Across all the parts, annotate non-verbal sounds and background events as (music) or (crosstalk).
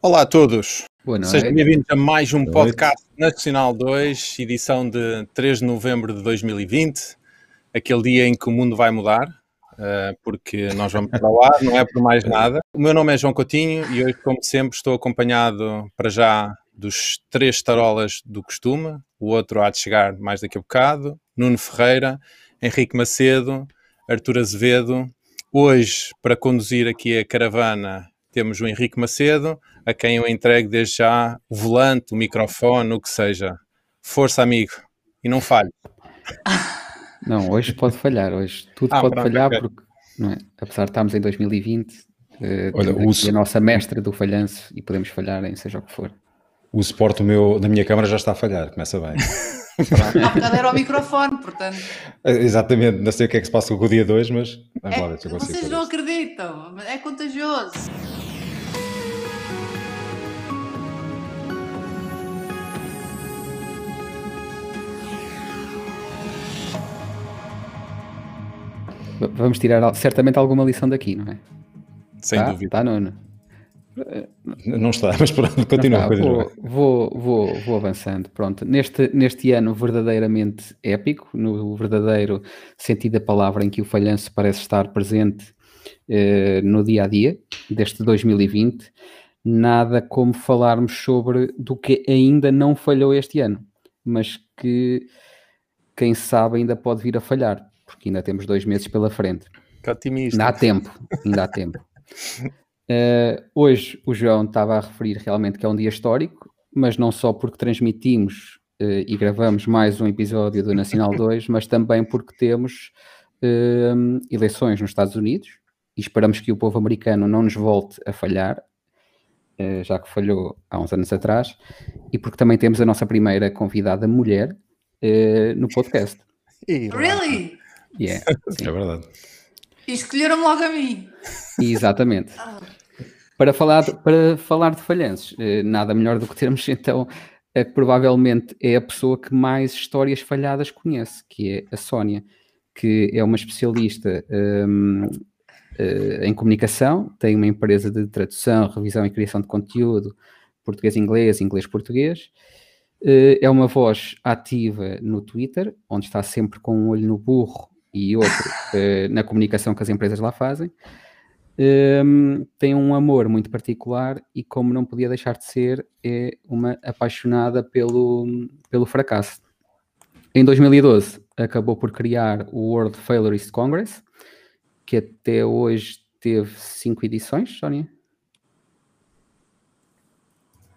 Olá a todos. Boa noite. Sejam bem-vindos a mais um podcast Nacional 2, edição de 3 de novembro de 2020, aquele dia em que o mundo vai mudar, uh, porque nós vamos para lá, não é por mais nada. O meu nome é João Coutinho e hoje, como sempre, estou acompanhado para já dos três tarolas do costume, o outro há de chegar mais daqui a bocado, Nuno Ferreira, Henrique Macedo, Artur Azevedo. Hoje, para conduzir aqui a caravana, temos o Henrique Macedo, a quem eu entrego desde já o volante, o microfone, o que seja. Força, amigo, e não falhe. (laughs) Não, hoje pode falhar, hoje tudo ah, pode pronto, falhar, okay. porque é? apesar de estarmos em 2020, eh, Olha, a nossa mestra do falhanço e podemos falhar em seja o que for. O suporte meu, da minha câmara já está a falhar, começa bem. (laughs) Há bocado era o microfone, portanto. Exatamente, não sei o que é que se passa com o dia 2, mas vamos é, lá ver se eu consigo. Vocês não acreditam, é contagioso. Vamos tirar certamente alguma lição daqui, não é? Sem tá? dúvida. Está, Nuno? Não está, mas pronto, continua. Está, vou, vou, vou, vou, avançando. Pronto, neste, neste ano verdadeiramente épico, no verdadeiro sentido da palavra, em que o falhanço parece estar presente eh, no dia a dia deste 2020, nada como falarmos sobre do que ainda não falhou este ano, mas que quem sabe ainda pode vir a falhar, porque ainda temos dois meses pela frente. Que otimista. Ainda há tempo, ainda há tempo. Uh, (laughs) hoje o João estava a referir realmente que é um dia histórico, mas não só porque transmitimos uh, e gravamos mais um episódio do Nacional 2, mas também porque temos uh, eleições nos Estados Unidos e esperamos que o povo americano não nos volte a falhar, já que falhou há uns anos atrás, e porque também temos a nossa primeira convidada mulher no podcast. Really? Yeah, (laughs) é verdade. E escolheram logo a mim. Exatamente. Ah. Para falar, de, para falar de falhanços, eh, nada melhor do que termos (laughs) então a que provavelmente é a pessoa que mais histórias falhadas conhece, que é a Sónia, que é uma especialista um, uh, eh, em comunicação, tem uma empresa de tradução, revisão e criação de conteúdo, português-inglês, inglês-português. Uh, é uma voz ativa no Twitter, onde está sempre com um olho no burro e outro uh, (laughs) na comunicação que as empresas lá fazem um, tem um amor muito particular e, como não podia deixar de ser, é uma apaixonada pelo, pelo fracasso. Em 2012, acabou por criar o World Failurist Congress, que até hoje teve cinco edições, Sónia.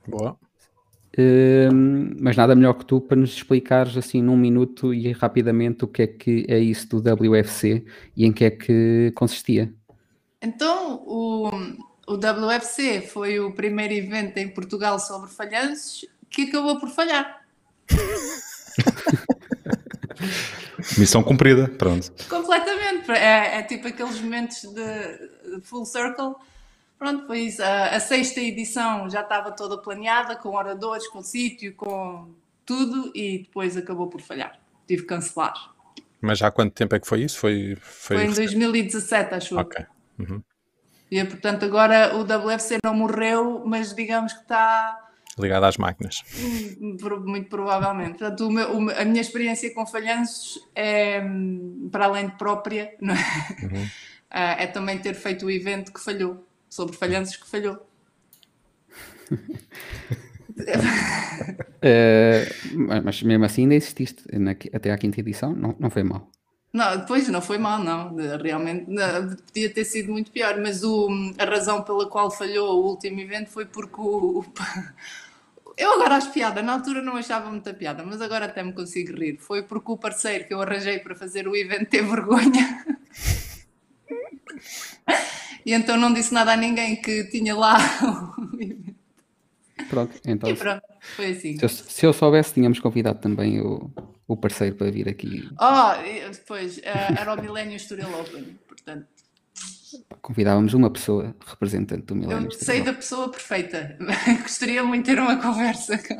Boa. Um, mas nada melhor que tu para nos explicares assim num minuto e rapidamente o que é que é isso do WFC e em que é que consistia. Então, o, o WFC foi o primeiro evento em Portugal sobre falhanços que acabou por falhar. (laughs) Missão cumprida, pronto. Completamente. É, é, tipo aqueles momentos de full circle. Pronto, foi isso. A, a, sexta edição já estava toda planeada, com oradores, com sítio, com tudo, e depois acabou por falhar. Tive que cancelar. Mas há quanto tempo é que foi isso? Foi, foi... foi em 2017, acho Ok. Uhum. E portanto agora o WFC não morreu, mas digamos que está ligado às máquinas. Hum, muito provavelmente. Portanto, o meu, a minha experiência com falhanços é, para além de própria, é? Uhum. (laughs) é também ter feito o evento que falhou, sobre falhanços que falhou. uh, (laughs) mas mesmo assim ainda exististe na, até à quinta edição, não, não foi mal. Não, depois não foi mal, não. Realmente não, podia ter sido muito pior, mas o, a razão pela qual falhou o último evento foi porque o. (laughs) Eu agora acho piada, na altura não achava muita piada, mas agora até me consigo rir. Foi porque o parceiro que eu arranjei para fazer o evento teve vergonha. (laughs) e então não disse nada a ninguém que tinha lá (laughs) o evento. Pronto, então. E pronto, foi assim. Se eu, se eu soubesse, tínhamos convidado também o, o parceiro para vir aqui. Oh, depois, uh, era o Millennium Studio Open, portanto. Convidávamos uma pessoa representante do Millennium Eu sei da pessoa perfeita. (laughs) Gostaria muito de ter uma conversa com...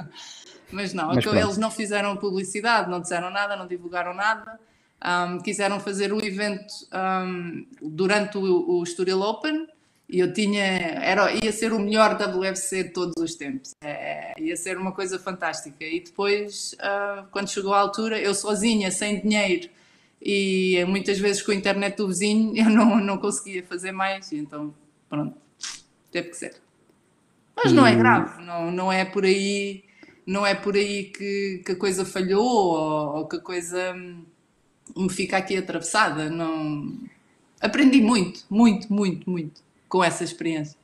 Mas não, Mas eles não fizeram publicidade, não disseram nada, não divulgaram nada. Um, quiseram fazer o evento um, durante o, o Studio Open E eu tinha, era, ia ser o melhor WFC de todos os tempos, é, ia ser uma coisa fantástica. E depois, uh, quando chegou a altura, eu sozinha, sem dinheiro e muitas vezes com a internet do vizinho, (laughs) eu não, não conseguia fazer mais, e então, pronto, teve que ser. Mas não é grave, não, não é por aí, não é por aí que, que a coisa falhou ou, ou que a coisa me fica aqui atravessada. Não... Aprendi muito, muito, muito, muito com essa experiência.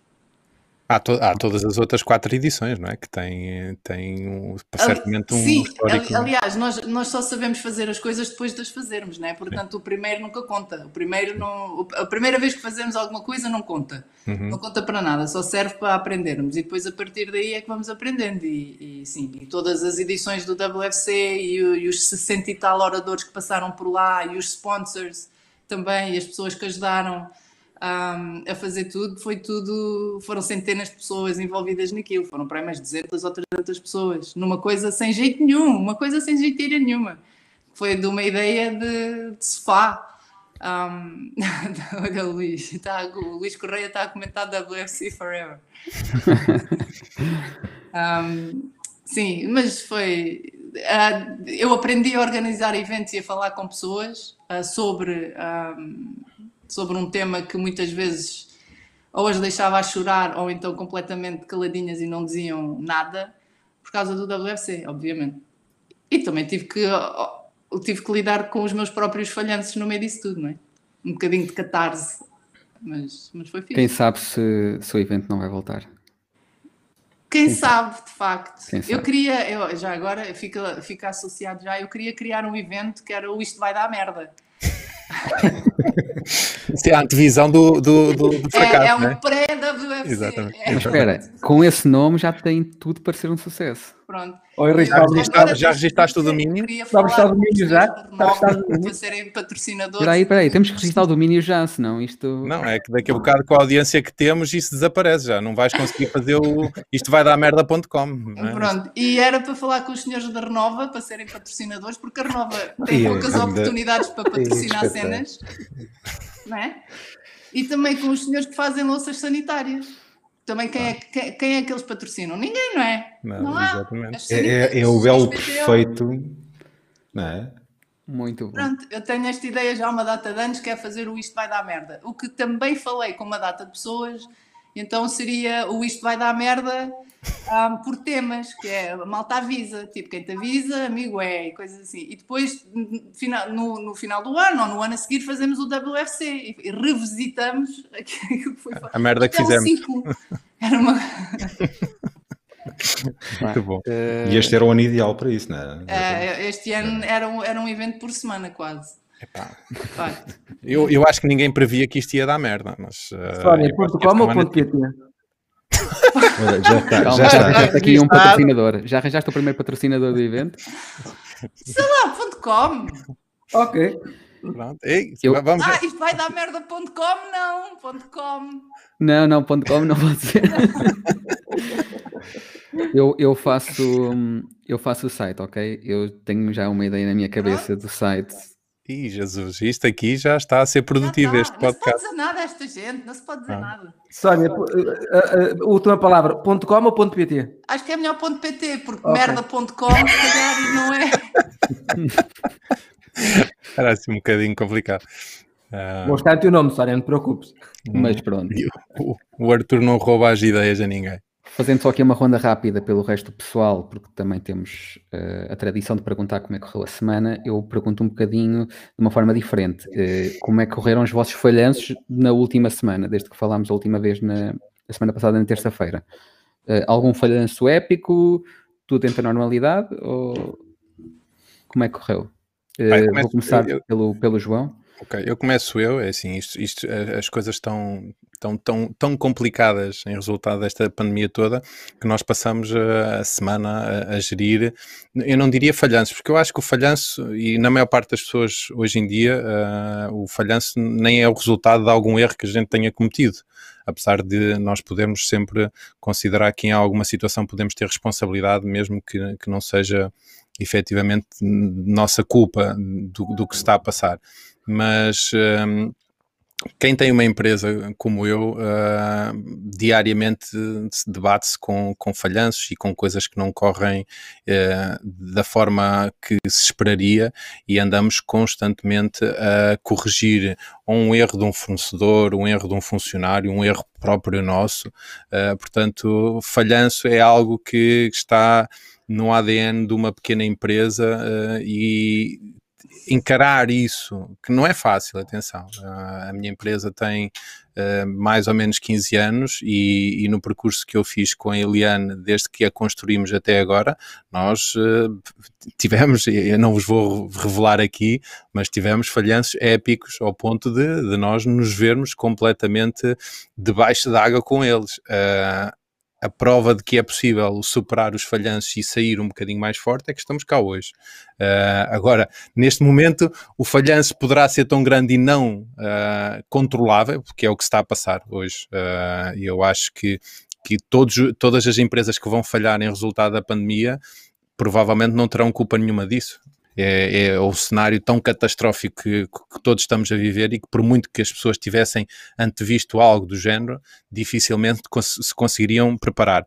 Há, to há, todas as outras quatro edições, não é? Que têm, têm um, certamente um Sim, histórico. aliás, nós, nós só sabemos fazer as coisas depois de as fazermos, não é? Portanto, Sim. o primeiro nunca conta. O primeiro não, a primeira vez que fazemos alguma coisa não conta. Uhum. Não conta para nada, só serve para aprendermos. E depois, a partir daí, é que vamos aprendendo. E, e sim, e todas as edições do WFC e, e os 60 e tal oradores que passaram por lá e os sponsors também, e as pessoas que ajudaram um, a fazer tudo, foi tudo, foram centenas de pessoas envolvidas naquilo, foram para mais 200 ou 300 pessoas, numa coisa sem jeito nenhum, uma coisa sem jeiteira nenhuma. Foi de uma ideia de, de sofá. Um, olha (laughs) o Luís, está, o Luís Correia está a comentar WFC Forever. (laughs) um, sim, mas foi. Uh, eu aprendi a organizar eventos e a falar com pessoas uh, sobre um, sobre um tema que muitas vezes ou as deixava a chorar ou então completamente caladinhas e não diziam nada por causa do WFC, obviamente. E também tive que, tive que lidar com os meus próprios falhanços no meio disso tudo, não é? Um bocadinho de catarse, mas, mas foi fixe. Quem sabe se, se o evento não vai voltar? Quem, Quem sabe, sabe, de facto. Eu queria, eu, já agora fica, fica associado já, eu queria criar um evento que era o Isto Vai Dar Merda. Isso é a antevisão do, do, do, do fracasso. É, é um né? pré-WFC. Exatamente. É. Mas espera, com esse nome já tem tudo para ser um sucesso. Pronto. Oi, Ricardo, já, já registaste o domínio? Está registrado o domínio já? Está registrado o domínio? Para serem patrocinadores. Espera aí, espera aí, temos que registrar o domínio já, senão isto... Não, é que daqui a bocado com a audiência que temos isso desaparece já, não vais conseguir fazer o... Isto vai dar merda.com. É? Pronto, e era para falar com os senhores da Renova para serem patrocinadores, porque a Renova tem poucas oportunidades para patrocinar cenas, não é? E também com os senhores que fazem louças sanitárias. Também quem, é, quem, quem, é que eles patrocinam? Ninguém, não é? Não, não há. Exatamente. É, é, é, o belo perfeito, não é? Muito bom. Pronto, eu tenho esta ideia já há uma data de anos que é fazer o Isto Vai Dar Merda. O que também falei com uma data de pessoas, então seria o Isto Vai Dar Merda um, por temas, que é a malta avisa, tipo quem te avisa, amigo é, e coisas assim. E depois, no, no final do ano ou no ano a seguir, fazemos o WFC e revisitamos (laughs) aquilo que foi A merda que fizemos. Era uma. Muito bom. Uh... E este era o ano ideal para isso, não é? Uh, este ano era um, era um evento por semana, quase. Epá. Eu, eu acho que ninguém previa que isto ia dar merda, mas. Uh, Sónia, ponto com ou ponto PT? Já está, Calma, já, já está. aqui um patrocinador. Já arranjaste o primeiro patrocinador do evento? Sei lá, ponto .com. Ok. Pronto. Ei, eu... vamos ah, isto vai dar merda ponto .com? Não, ponto .com. Não, não, ponto .com não pode ser. eu, eu, faço, eu faço o site, ok? Eu tenho já uma ideia na minha cabeça do site Ih, Jesus, isto aqui já está a ser produtivo, este podcast. Não se pode dizer nada a esta gente, não se pode dizer ah. nada. Sónia, a, a, a, última palavra, ponto .com ou ponto .pt? Acho que é melhor ponto .pt, porque okay. merda.com, se calhar, não é... (laughs) Era assim um bocadinho complicado. Uh... Vou estar o teu nome, Sónia, não te preocupes. Mas pronto. O, (laughs) o Arthur não rouba as ideias a ninguém. Fazendo só aqui uma ronda rápida pelo resto do pessoal, porque também temos uh, a tradição de perguntar como é que correu a semana, eu pergunto um bocadinho de uma forma diferente. Uh, como é que correram os vossos falhanços na última semana, desde que falámos a última vez na, na semana passada, na terça-feira? Uh, algum falhanço épico? Tudo dentro da normalidade? Ou como é que correu? Vai, vou começar eu, pelo, pelo João. Ok, eu começo eu, é assim, isto, isto, as coisas estão tão, tão, tão complicadas em resultado desta pandemia toda que nós passamos a, a semana a, a, gerir, eu não diria falhanço, porque eu acho que o falhanço, e na maior parte das pessoas hoje em dia, uh, o falhanço nem é o resultado de algum erro que a gente tenha cometido, apesar de nós podermos sempre considerar que em alguma situação podemos ter responsabilidade, mesmo que, que não seja efetivamente nossa culpa do, do que se está a passar. Mas um, quem tem uma empresa como eu, uh, diariamente se debate-se com, com falhanços e com coisas que não correm uh, da forma que se esperaria e andamos constantemente a corrigir um erro de um fornecedor, um erro de um funcionário, um erro próprio nosso. Uh, portanto, falhanço é algo que está no ADN de uma pequena empresa e encarar isso, que não é fácil, atenção. Uh, a minha empresa tem uh, mais ou menos 15 anos e, e, no percurso que eu fiz com a Eliane, desde que a construímos até agora, nós uh, tivemos, eu não vos vou revelar aqui, mas tivemos falhanços épicos ao ponto de, de nós nos vermos completamente debaixo d'água com eles a prova de que é possível superar os falhanços e sair um bocadinho mais forte é que estamos cá hoje. Uh, agora, neste momento, o falhanço poderá ser tão grande e não uh, controlável, porque é o que está a passar hoje. Uh, e eu acho que, que todos, todas as empresas que vão falhar em resultado da pandemia provavelmente não terão culpa nenhuma disso é, é o cenário tão catastrófico que, que, todos estamos a viver e que, por muito que as pessoas tivessem antevisto algo do género, dificilmente se conseguiriam preparar.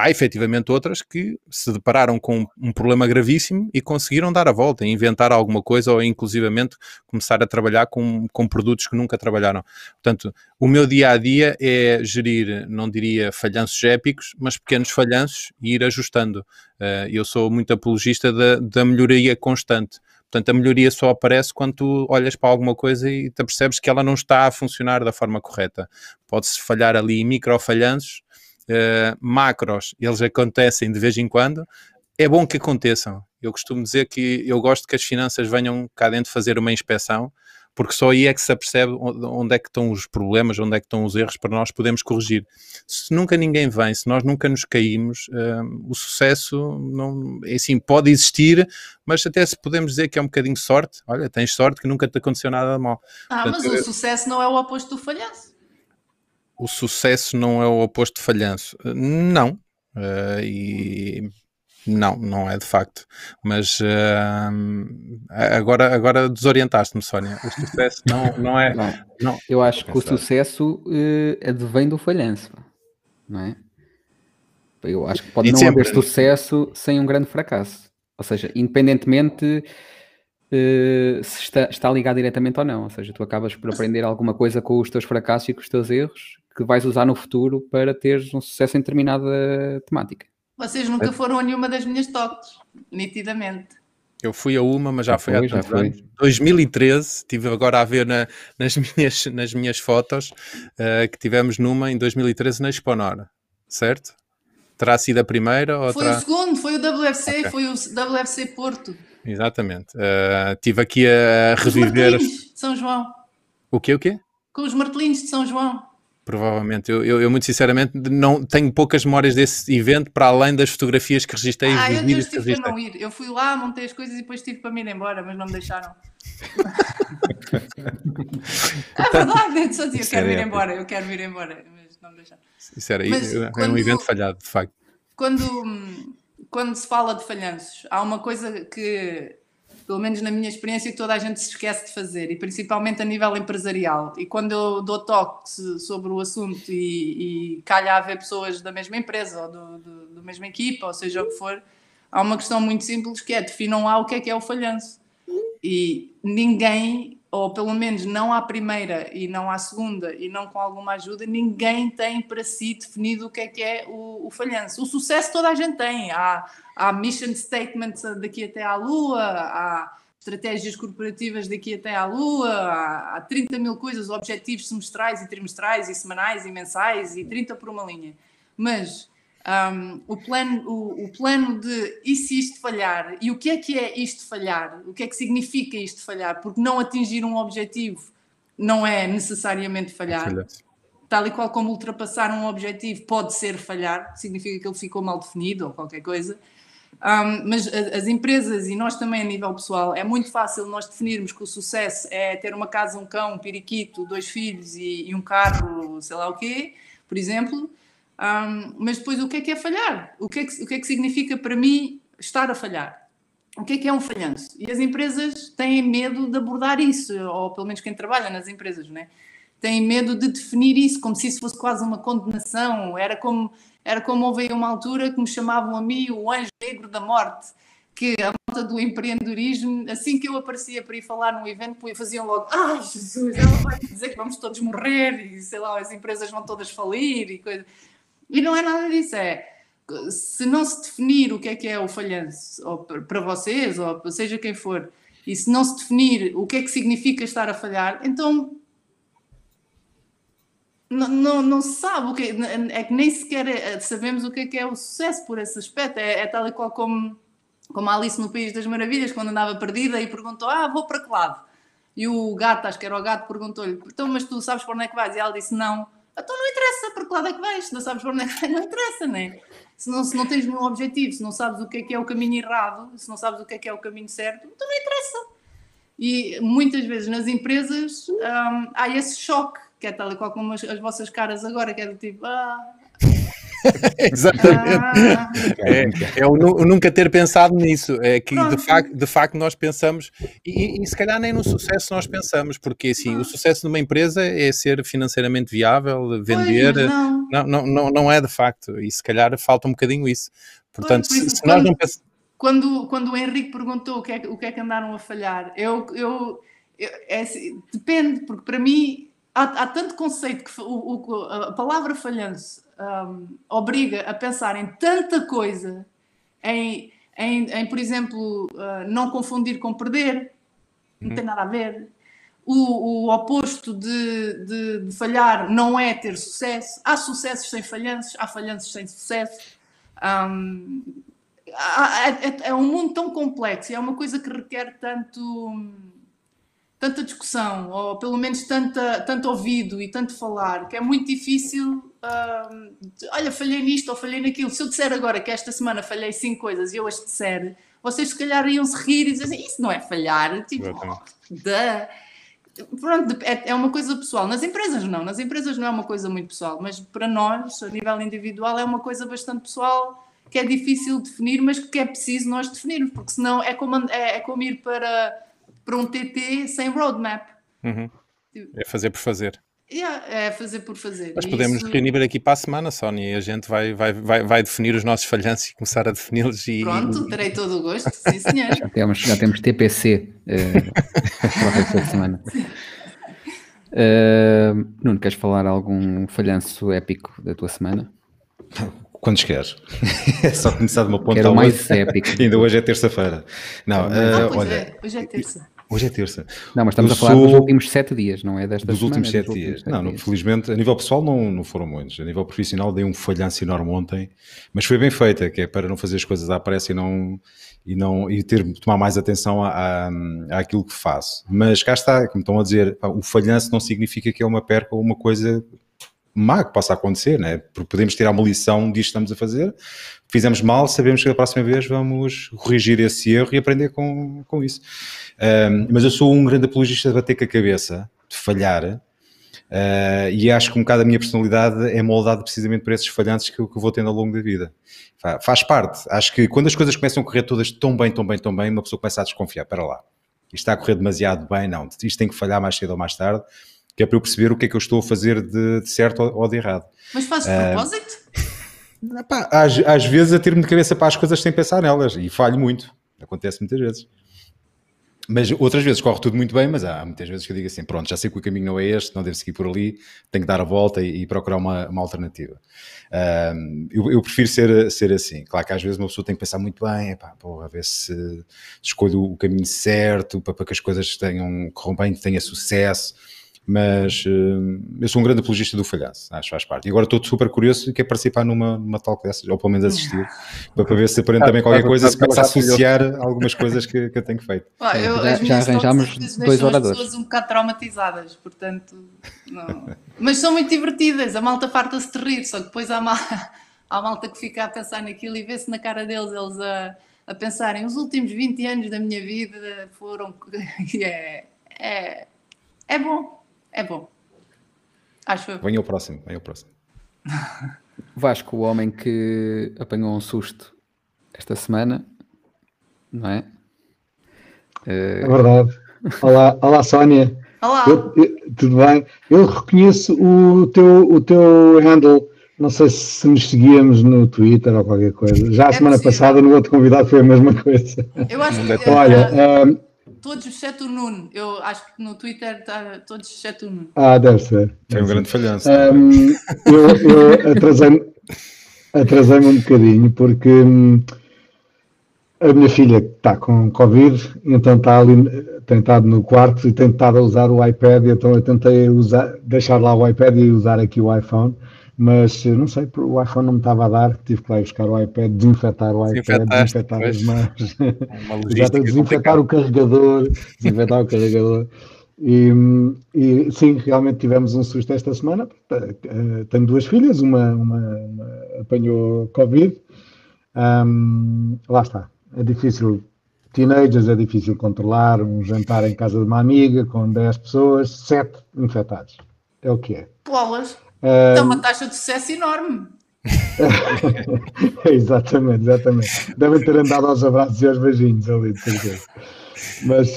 Há efetivamente outras que se depararam com um problema gravíssimo e conseguiram dar a volta, inventar alguma coisa ou inclusivamente começar a trabalhar com, com produtos que nunca trabalharam. Portanto, o meu dia a dia é gerir, não diria falhanços épicos, mas pequenos falhanços e ir ajustando. Uh, eu sou muito apologista da, da melhoria constante. Portanto, a melhoria só aparece quando tu olhas para alguma coisa e te percebes que ela não está a funcionar da forma correta. Pode-se falhar ali em micro falhanços, uh, macros, eles acontecem de vez em quando. É bom que aconteçam. Eu costumo dizer que eu gosto que as finanças venham cá dentro fazer uma inspeção porque só aí é que se apercebe onde é que estão os problemas, onde é que estão os erros para nós podermos corrigir. Se nunca ninguém vem, se nós nunca nos caímos, uh, o sucesso não, é assim, pode existir, mas até se podemos dizer que é um bocadinho sorte, olha, tens sorte que nunca te aconteceu nada de mal. Ah, Portanto, mas o eu... sucesso não é o oposto do falhanço. O sucesso não é o oposto de falhanço. Não. Uh, e não, não é de facto. Mas uh, agora, agora desorientaste-me, Sónia. O sucesso não, não é. (laughs) Não. não. Eu acho que o sucesso uh, advém do falhanço, não é? Eu acho que pode e não sempre... haver sucesso sem um grande fracasso. Ou seja, independentemente uh, se está, está ligado diretamente ou não. Ou seja, tu acabas por aprender alguma coisa com os teus fracassos e com os teus erros que vais usar no futuro para teres um sucesso em determinada temática. Vocês nunca foram a nenhuma das minhas toques, nitidamente. Eu fui a uma, mas já, já foi há tantos anos. 2013, estive agora a ver na, nas, (laughs) minhas, nas minhas fotos uh, que tivemos numa em 2013 na Exponor, certo? Terá sido a primeira? Ou foi terá... o segundo, foi o WFC, okay. foi o WFC Porto. Exatamente. Uh, estive aqui a reviver. Os de São João. O quê, o quê? Com os martelinhos de São João. Provavelmente. Eu, eu, eu, muito sinceramente não tenho poucas memórias desse evento para além das fotografias que registrei ah, eu, eu tive para não ir. Eu fui lá, montei as coisas e depois tive para me ir embora, mas não me deixaram. (laughs) é verdade, só dizia, eu quero ir embora, eu quero ir embora, mas não me deixaram. Isso era, mas, era quando, um evento falhado, de facto. Quando, quando se fala de falhanços, há uma coisa que pelo menos na minha experiência, que toda a gente se esquece de fazer, e principalmente a nível empresarial. E quando eu dou toque sobre o assunto e, e calha a haver pessoas da mesma empresa ou do, do, do mesma equipa, ou seja o que for, há uma questão muito simples que é definam lá o que é que é o falhanço. E ninguém, ou pelo menos não à primeira e não à segunda e não com alguma ajuda, ninguém tem para si definido o que é que é o, o falhanço. O sucesso toda a gente tem. Há, há mission statements daqui até à Lua, há estratégias corporativas daqui até à Lua, há, há 30 mil coisas, objetivos semestrais e trimestrais e semanais e mensais e 30 por uma linha. Mas um, o, plano, o, o, plano de e se isto falhar? E o que é que é isto falhar? O que é que significa isto falhar? Porque não atingir um objetivo não é necessariamente falhar. Tal e qual como ultrapassar um objetivo pode ser falhar, significa que ele ficou mal definido ou qualquer coisa. Um, mas as empresas e nós também a nível pessoal, é muito fácil nós definirmos que o sucesso é ter uma casa, um cão, um periquito, dois filhos e, e um carro, sei lá o quê, por exemplo. Um, mas depois o que é que é falhar? O que é que, o que é que significa para mim estar a falhar? O que é que é um falhanço? E as empresas têm medo de abordar isso, ou pelo menos quem trabalha nas empresas, né? têm medo de definir isso, como se isso fosse quase uma condenação. Era como, era como houve aí uma altura que me chamavam a mim o anjo negro da morte, que a malta do empreendedorismo, assim que eu aparecia para ir falar num evento, faziam logo, ai ah, Jesus, ela vai dizer que vamos todos morrer e sei lá, as empresas vão todas falir e coisa. E não é nada disso, é se não se definir o que é que é o falhanço, ou para vocês, ou seja quem for, e se não se definir o que é que significa estar a falhar, então não, não, não se sabe o que é, é que nem sequer é, sabemos o que é que é o sucesso por esse aspecto. É, é tal e qual como, como a Alice no País das Maravilhas, quando andava perdida e perguntou: Ah, vou para que lado? E o gato, acho que era o gato, perguntou-lhe: Então, mas tu sabes para onde é que vais? E ela disse: Não. Então não interessa para que lado é que vais, se não sabes para onde é que vais, não interessa, né? Se não, se não tens nenhum objetivo, se não sabes o que é que é o caminho errado, se não sabes o que é que é o caminho certo, então não interessa. E muitas vezes nas empresas hum, há esse choque que é tal e qual como as, as vossas caras agora, que é do tipo, ah, (laughs) Exatamente. Ah. É, é o, o, nunca ter pensado nisso. É que de facto, de facto nós pensamos, e, e, se calhar nem no sucesso nós pensamos, porque assim, o sucesso de uma empresa é ser financeiramente viável, vender. Pois, não. Não, não, não, não é de facto, e se calhar falta um bocadinho isso. Portanto, pois, se, se nós não pensamos. Quando, quando o Henrique perguntou o que, é, o que é que andaram a falhar, eu, eu, eu é, assim, depende, porque para mim há, há tanto conceito que o, o, a palavra falhanço um, obriga a pensar em tanta coisa, em, em, em por exemplo, uh, não confundir com perder, não tem uhum. nada a ver. O, o oposto de, de, de, falhar não é ter sucesso. Há sucessos sem falhanços, há falhanços sem sucesso. Um, é, é, um mundo tão complexo, é uma coisa que requer tanto tanta discussão, ou pelo menos tanta, tanto ouvido e tanto falar, que é muito difícil. Olha, falhei nisto ou falhei naquilo. Se eu disser agora que esta semana falhei cinco coisas e eu as disser, vocês se calhar iam se rir e dizer assim, isso não é falhar. Tipo, oh, Pronto, é, é uma coisa pessoal. Nas empresas não, nas empresas não é uma coisa muito pessoal, mas para nós, a nível individual, é uma coisa bastante pessoal que é difícil definir, mas que é preciso nós definirmos, porque senão é como, é, é como ir para para um TT sem roadmap. Uhum. É fazer por fazer. Yeah, é fazer por fazer. Nós podemos Isso... reunir aqui para a semana, Sónia, e a gente vai, vai, vai, vai definir os nossos falhanços e começar a defini-los. E... Pronto, terei todo o gosto, sim senhor. já, temos, já temos TPC uh, (laughs) para esta semana. Uh, Nuno, queres falar algum falhanço épico da tua semana? Quando queres. (laughs) é só começar de uma ponta Quero mais épico. Ainda hoje é terça-feira. Não, ah, uh, olha, é. Hoje é terça. Hoje é terça. Não, mas estamos eu a falar sou... dos últimos sete dias, não é desta Dos semana, últimos sete dias. Não, dias. felizmente, a nível pessoal não, não foram muitos. A nível profissional dei um falhanço enorme ontem, mas foi bem feita, que é para não fazer as coisas à pressa e não e não e ter tomar mais atenção à, à, àquilo que faço. Mas cá está, como estão a dizer, o falhanço não significa que é uma perca ou uma coisa má que possa acontecer, né? porque podemos tirar uma lição disto que estamos a fazer, fizemos mal, sabemos que da próxima vez vamos corrigir esse erro e aprender com, com isso. Um, mas eu sou um grande apologista de bater com a cabeça, de falhar, uh, e acho que um bocado a minha personalidade é moldada precisamente por esses falhanços que eu, que eu vou tendo ao longo da vida. Faz parte. Acho que quando as coisas começam a correr todas tão bem, tão bem, tão bem, uma pessoa começa a desconfiar. Para lá. Isto está a correr demasiado bem, não. Isto tem que falhar mais cedo ou mais tarde que é para eu perceber o que é que eu estou a fazer de, de certo ou, de errado. Mas fazes de uh, propósito? (laughs) Epá, às, às vezes a ter-me de cabeça para as coisas sem pensar nelas e falho muito. Acontece muitas vezes. Mas outras vezes corre tudo muito bem, mas há muitas vezes que eu digo assim: pronto, já sei que o caminho não é este, não devo seguir por ali, tenho que dar a volta e, e procurar uma, uma alternativa. Uh, eu, eu, prefiro ser, ser assim. Claro que às vezes uma pessoa tem que pensar muito bem, epá, porra, a ver se escolho o caminho certo para, para que as coisas tenham, corram bem, tenha sucesso mas uh, eu sou um grande apologista do falhanço, acho que faz parte. E agora estou super curioso e quero participar numa, numa tal dessas, ou pelo menos assistir, para, para ver se aprendo também qualquer coisa, se começa a associar algumas coisas que, que eu tenho feito. Ah, eu, já, já arranjámos dois oradores. pessoas um bocado traumatizadas, portanto, não. mas são muito divertidas, a malta farta-se de rir, só que depois há, mal, há malta que fica a pensar naquilo e vê-se na cara deles, eles a, a pensarem, os últimos 20 anos da minha vida foram... é, é, é bom. É bom. Acho. Venha o próximo, venha o próximo. (laughs) Vasco, o homem que apanhou um susto esta semana, não é? É verdade. Olá, olá Sónia. Olá. Eu, eu, tudo bem? Eu reconheço o teu, o teu handle. Não sei se nos seguíamos no Twitter ou qualquer coisa. Já a É semana possível. passada, no outro convidado, foi a mesma coisa. Eu acho que Olha, eh, ahm, todos exceto o Nuno. Eu acho que no Twitter está todos exceto o Nuno. ah, deve ser. Tem um grande falhanço. Ahm, eu eu atrasei-me atrasei um bocadinho porque hum, a minha filha está com Covid, então está ali, tem estado no quarto e tem estado a usar o iPad, então eu tentei usar, deixar lá o iPad e usar aqui o iPhone, mas eh, não sei, o iPhone não me estava a dar, tive que lá buscar o iPad, desinfetar o iPad, desinfetar as mãos. (laughs) (laughs) Logística desinfetar o carregador, desinfetar o carregador. E, e, sim, realmente tivemos um susto esta semana. Eh, Tenho duas filhas, uma, uma- uma apanhou Covid. Ahm, lá está, é difícil. Teenagers é difícil controlar. Um jantar em casa de uma amiga com 10 pessoas, 7 infectados. É o que é. Polas. É uma taxa de sucesso enorme. (laughs) exatamente, exatamente. Devem ter andado aos abraços e aos beijinhos ali, de certeza. Mas,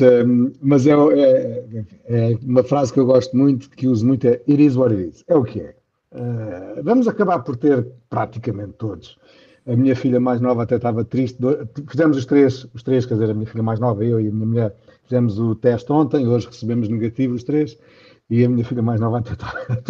mas é, é- é uma frase que eu gosto muito, que uso muito, é It is what it is. É o que é. Uh, vamos acabar por ter praticamente todos. A minha filha mais nova até estava triste. Fizemos os três, os três, quer dizer, a minha filha mais nova, eu e a minha mulher, fizemos o teste ontem, hoje recebemos negativo os três. E a minha filha mais nova até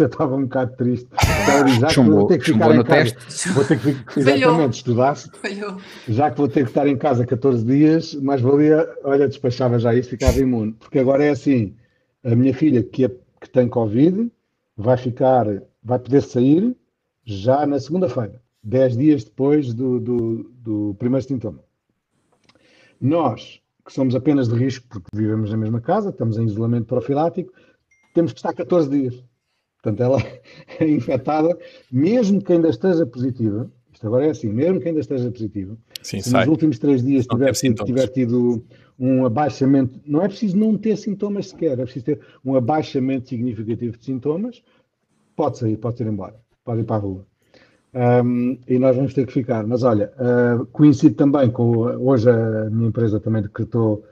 estava, (laughs) um bocado triste. Ela diz, "Já que vou ter que ficar em no casa, teste. Vou ter que (laughs) Falhou. exatamente, estudaste, Falhou. já que vou ter que estar em casa 14 dias, mais valia, olha, despachava já isso, ficava imune. Porque agora é assim, a minha filha que, é- que tem Covid vai ficar, vai poder sair já na segunda-feira, 10 dias depois do, do, do primeiro sintoma. Nós, que somos apenas de risco porque vivemos na mesma casa, estamos em isolamento profilático, temos que estar 14 dias. Portanto, ela (laughs) é infectada, mesmo que ainda esteja positiva, isto agora é assim, mesmo que ainda esteja positiva, Sim, se sai. nos últimos três dias tiver, tiver tido um abaixamento, não é preciso não ter sintomas sequer, é preciso ter um abaixamento significativo de sintomas, pode sair, pode ir embora, pode ir para a rua. Um, e nós vamos ter que ficar. Mas olha, uh, coincide também com. Hoje a minha empresa também decretou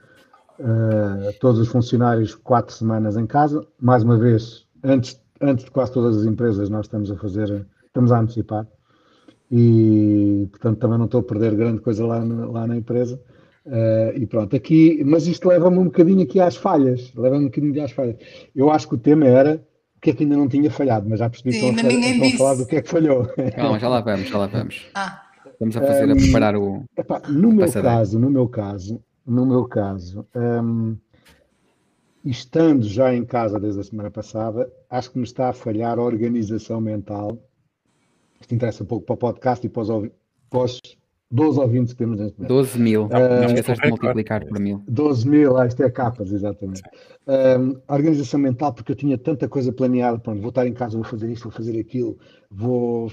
uh, todos os funcionários quatro semanas em casa. Mais uma vez, antes, antes de quase todas as empresas, nós estamos a fazer, estamos a antecipar. E portanto também não estou a perder grande coisa lá, lá na empresa. Uh, e pronto, aqui, mas isto leva-me um bocadinho aqui às falhas. Leva-me um bocadinho às falhas. Eu acho que o tema era o que é que ainda não tinha falhado, mas já percebi que Sim, a, ninguém estão a falar do que é que falhou. Calma, já lá vamos, já lá vamos. Ah, Estamos a fazer, a Hum, preparar o. Epá, no meu caso, no meu caso, no meu caso, hum, estando já em casa desde a semana passada, acho que me está a falhar a organização mental. Isto interessa um pouco para o podcast e para os, para os 12 ouvintes que temos neste momento. 12 mil. Não, Não esqueças de é multiplicar por mil. 12 mil, ah, isto é capas, exatamente. Um, a organização mental, porque eu tinha tanta coisa planeada, pronto, vou estar em casa, vou fazer isto, vou fazer aquilo, vou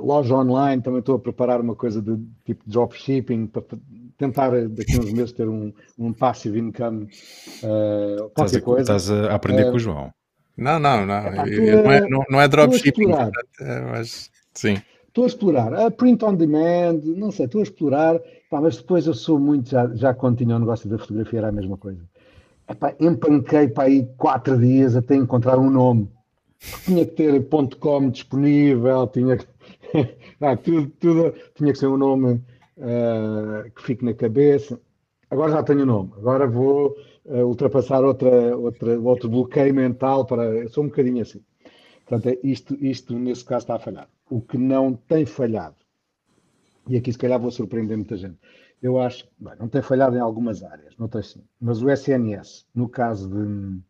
loja online, também estou a preparar uma coisa de tipo dropshipping para pa- tentar eh, daqui a uns meses ter um, um passive income, uh, Estás qualquer a, coisa. estás a aprender É. com o João. Não, não, não. Epá, Eu- não, é, não, não é dropshipping, explorar. é, mas sim. Estou a explorar. A print on demand, não sei, estou a explorar, pá, mas depois eu sou muito, já, já quando tinha o negócio da fotografia era a mesma coisa. Epá, empanquei para aí quatro dias até encontrar um nome. Tinha que ter .com disponível, tinha que, (laughs) ah, tudo, tudo, tinha que ser um nome ah, que fique na cabeça. Agora já tenho o nome, agora vou ah, ultrapassar outra, outra, outro bloqueio mental para. Eu sou um bocadinho assim. Portanto, é isto, isto nesse caso está a falhar. O que não tem falhado, e aqui se calhar vou surpreender muita gente, eu acho, bem, não tem falhado em algumas áreas, noutras sim, mas o SNS, no caso de,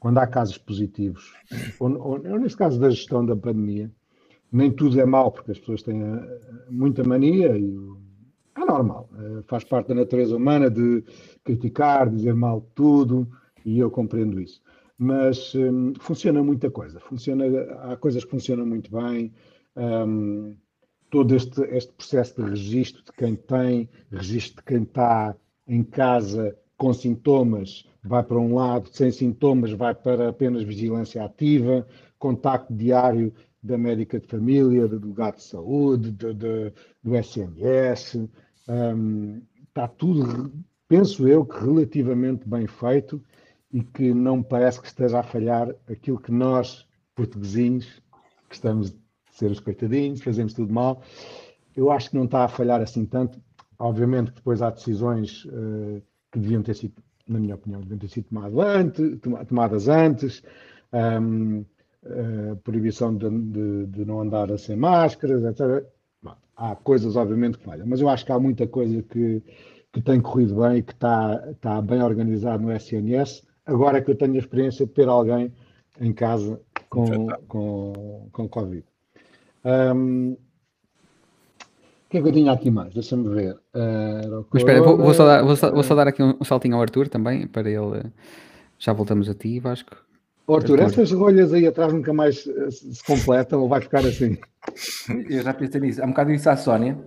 quando há casos positivos, ou, ou, neste caso da gestão da pandemia, nem tudo é mau, porque as pessoas têm eh, muita mania e o- é normal, eh, faz parte da natureza humana de criticar, dizer mal tudo, e eu compreendo isso. Mas hum, funciona muita coisa, funciona, há coisas que funcionam muito bem, hum, todo este, este processo de registro de quem tem, registro de quem está em casa com sintomas, vai para um lado, sem sintomas, vai para apenas vigilância ativa, contacto diário da médica de família, do delegado de saúde, do, do, do SNS, hum, está tudo, penso eu, que relativamente bem feito e que não parece que esteja a falhar aquilo que nós, portuguesinhos, que estamos a ser os coitadinhos, fazemos tudo mal, eu acho que não está a falhar assim tanto. Obviamente que depois há decisões uh, que deviam ter sido, na minha opinião, deviam ter sido tomadas antes, tomadas antes um, uh, proibição de, de, de, não andar sem máscaras, etc. Bom, há coisas, obviamente, que falham, mas eu acho que há muita coisa que, que tem corrido bem e que está, está bem organizado no SNS. Agora é que eu tenho a experiência de ter alguém em casa com, com, com Covid. Um, o que é que eu tinha aqui mais? Deixa-me ver. Uh, Mas espera, vou, vou, só dar, vou, só, vou, só dar, aqui um, saltinho ao Arthur também, para ele. Já voltamos a ti, Vasco. Oh, Arthur, essas rolhas aí atrás nunca mais se completam ou vai ficar assim? (laughs) Eu já pensei nisso. Há um bocado disse à Sónia,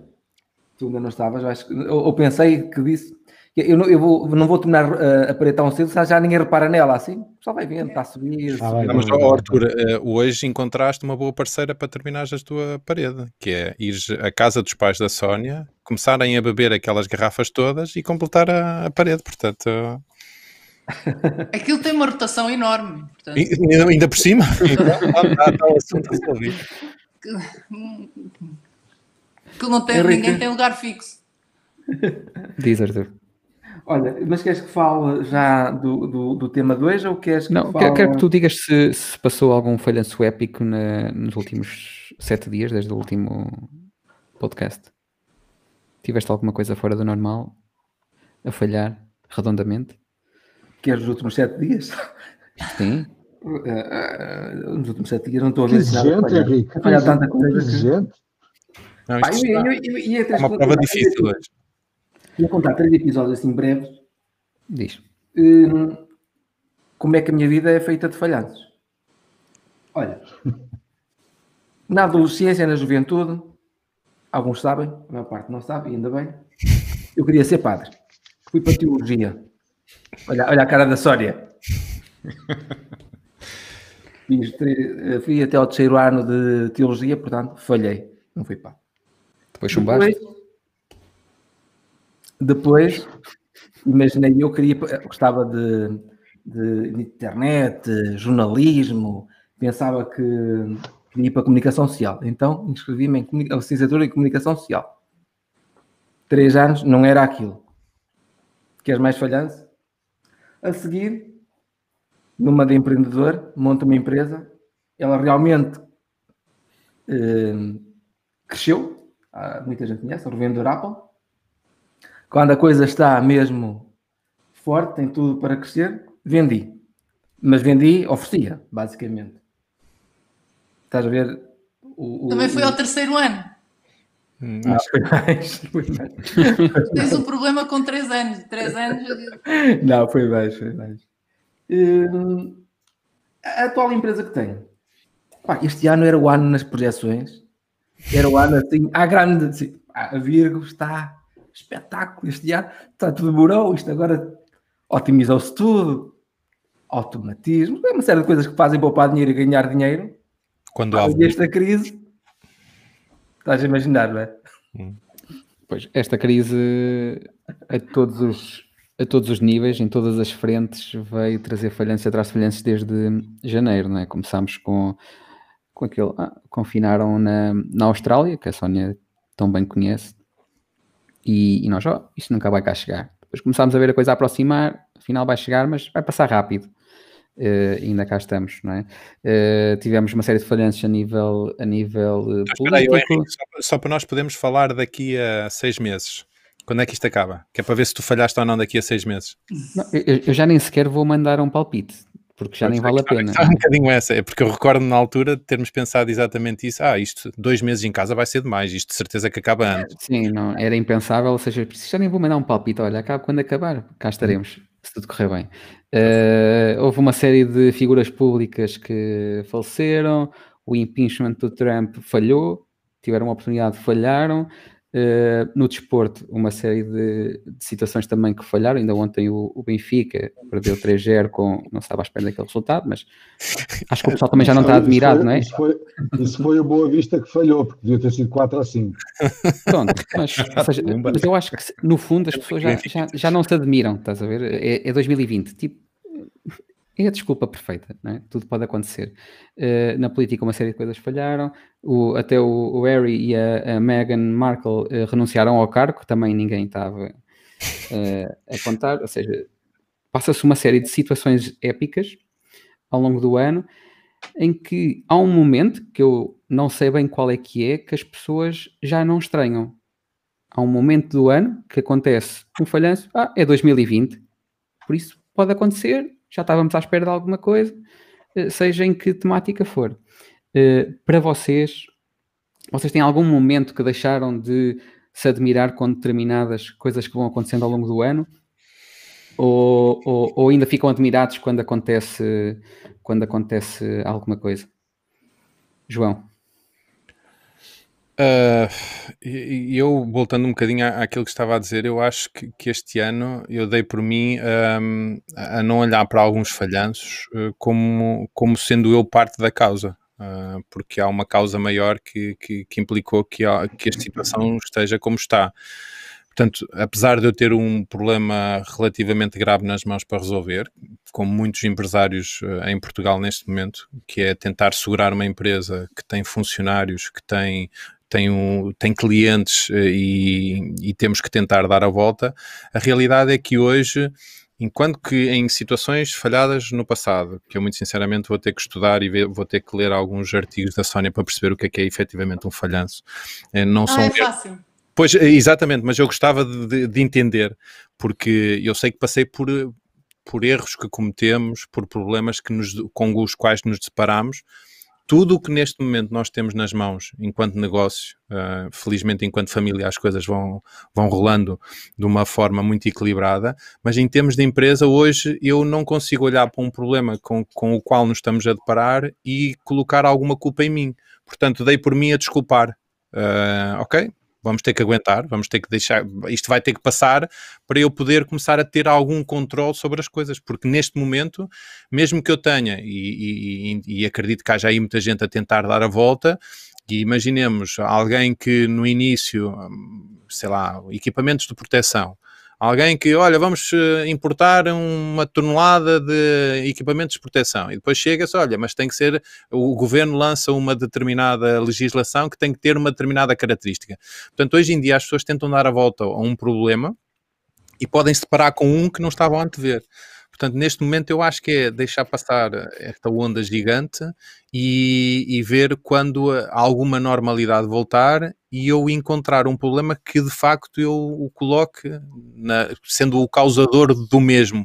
tu ainda não estavas, ou, ou pensei que disse eu não, eu vou, não vou terminar uh, a parede tão cedo, se já ninguém repara nela assim. Só vai vendo, está a subir. Ah, não, mas, oh, Arthur, uh, hoje encontraste uma boa parceira para terminares a tua parede, que é ir à casa dos pais da Sónia, começarem a beber aquelas garrafas todas e completar a, a parede. Portanto. (laughs) Aquilo tem uma rotação enorme. Portanto... E, ainda por cima? está, está o assunto resolvido. Aquilo não tem, ninguém tem lugar fixo. Diz, Arthur. Olha, mas queres que fale já do, do, do tema 2 ou queres que Não, fale... quero, que tu digas se, se passou algum falhanço épico na, nos últimos sete dias, desde o último podcast. Tiveste alguma coisa fora do normal a falhar redondamente? Queres os últimos sete dias? Sim. Uh, (laughs) uh, nos últimos sete dias não estou a ver nada. Henrique. Falhar tanta coisa. Que... Gente. Não, isto Pá, eu, eu, eu, é uma prova difícil hoje. Vou contar três episódios assim breves. Diz. Hum, como é que a minha vida é feita de falhanços? Olha, na adolescência, na juventude, alguns sabem, a maior parte não sabe, ainda bem. Eu queria ser padre. Fui para a teologia. Olha, olha a cara da Sória. (laughs) fui até ao terceiro ano de teologia, portanto, falhei. Não fui padre. Depois chumbaste? Depois, depois, imaginei, eu queria, gostava de, de, internet, jornalismo, pensava que queria ir para a comunicação social. Então, inscrevi-me em licenciatura em comunicação social. Três anos, não era aquilo. Queres mais falhanço? A seguir, numa de empreendedor, monta uma empresa. Ela realmente eh, cresceu. muita gente conhece, o revendedor Apple. Quando a coisa está mesmo forte, tem tudo para crescer, vendi. Mas vendi, oferecia, basicamente. Estás a ver? O, o, Também foi ao terceiro ano. Hum, não, (laughs) foi mais. Foi mais. Tens um problema com três anos. Três anos. Não, foi mais, foi mais. Hum, a atual empresa que tenho. Pá, este ano era o ano nas projeções. Era o ano assim, à grande. Assim, a Virgo está espetáculo, este ano está tudo demorou, isto agora otimizou-se tudo, automatismo, é uma série de coisas que fazem poupar dinheiro e ganhar dinheiro. Quando há esta crise, estás a imaginar, não é? Hum. Pois, esta crise a todos os a todos os níveis, em todas as frentes, veio trazer falhanças atrás de falhanças desde janeiro, não é? Começámos com, com aquele. Ah, confinaram na, na Austrália, que a Sónia tão bem conhece, e, e nós, ó, oh, isto nunca vai cá chegar. Depois começámos a ver a coisa a aproximar, afinal vai chegar, mas vai passar rápido. Uh, ainda cá estamos, não é? Uh, tivemos uma série de falhanças a nível, a nível uh, político. Aí, só, só, para nós podermos falar daqui a seis meses. Quando é que isto acaba? Que é para ver se tu falhaste ou não daqui a seis meses. Não, eu, eu, já nem sequer vou mandar um palpite porque já nem vale a pena. É um bocadinho essa, é porque eu recordo na altura de termos pensado exatamente isso. Ah, isto, dois meses em casa vai ser demais, isto de certeza que acaba antes. Sim, não, era impensável, ou seja, já nem vou mandar um palpite, olha, acaba quando acabar, cá estaremos, se tudo correr bem. Uh, houve uma série de figuras públicas que faleceram, o impeachment do Trump falhou, tiveram a oportunidade, falharam, Uh, no desporto, uma série de, de, situações também que falharam. Ainda ontem o, o Benfica perdeu 3-0 com. Não estava à espera daquele resultado, mas acho que o pessoal também já não está admirado, foi, não é? Isso foi, isso foi o Boa Vista que falhou, porque devia ter sido 4 a 5. Pronto, mas, seja, mas eu acho que no fundo as pessoas já, já, já, não se admiram, estás a ver? É, é 2020, tipo. É a desculpa perfeita, é? tudo pode acontecer. Uh, na política, uma série de coisas falharam, o, até o, o, Harry e a, a Meghan Markle uh, renunciaram ao cargo, também ninguém estava uh, a contar, ou seja, passa-se uma série de situações épicas ao longo do ano em que há um momento que eu não sei bem qual é que é, que as pessoas já não estranham. Há um momento do ano que acontece um falhanço, ah, é 2020, por isso pode acontecer, já estávamos à espera de alguma coisa, eh, seja em que temática for. Eh, para vocês, vocês têm algum momento que deixaram de se admirar com determinadas coisas que vão acontecendo ao longo do ano? Ou, ou, ou, ainda ficam admirados quando acontece, quando acontece alguma coisa? João. Uh, eu, voltando um bocadinho àquilo que estava a dizer, eu acho que, que este ano eu dei por mim um, a não olhar para alguns falhanços uh, como, como sendo eu parte da causa, uh, porque há uma causa maior que, que, que implicou que, que esta situação esteja como está. Portanto, apesar de eu ter um problema relativamente grave nas mãos para resolver, como muitos empresários em Portugal neste momento, que é tentar segurar uma empresa que tem funcionários, que tem tem, um, tem clientes eh, e, e temos que tentar dar a volta. A realidade é que hoje enquanto que em situações falhadas no passado, que eu muito sinceramente vou ter que estudar e ver, vou ter que ler alguns artigos da Sónia para perceber o que é que é efetivamente um falhanço. Eh, não ah, são é fácil. Pois, eh, exatamente, mas eu gostava de, de, de, entender, porque eu sei que passei por, por erros que cometemos, por problemas que nos, com os quais nos deparamos, tudo o que neste momento nós temos nas mãos enquanto negócio, uh, felizmente enquanto família as coisas vão, vão rolando de uma forma muito equilibrada, mas em termos de empresa hoje eu não consigo olhar para um problema com, com o qual nos estamos a deparar e colocar alguma culpa em mim. Portanto, dei por mim a desculpar. Uh, ok, vamos ter que aguentar, vamos ter que deixar, isto vai ter que passar para eu poder começar a ter algum controle sobre as coisas, porque neste momento, mesmo que eu tenha, e, e, e acredito que haja aí muita gente a tentar dar a volta, e imaginemos alguém que no início, hum, sei lá, equipamentos de proteção, Alguém que, olha, vamos eh, importar uma tonelada de equipamentos de proteção e depois chega-se, olha, mas tem que ser, o governo lança uma determinada legislação que tem que ter uma determinada característica. Portanto, hoje em dia as pessoas tentam dar a volta a um problema e podem se deparar com um que não estavam a antever. Portanto, neste momento eu acho que é deixar passar esta onda gigante e, e, ver quando alguma normalidade voltar e eu encontrar um problema que de facto eu o coloque na, sendo o causador do mesmo.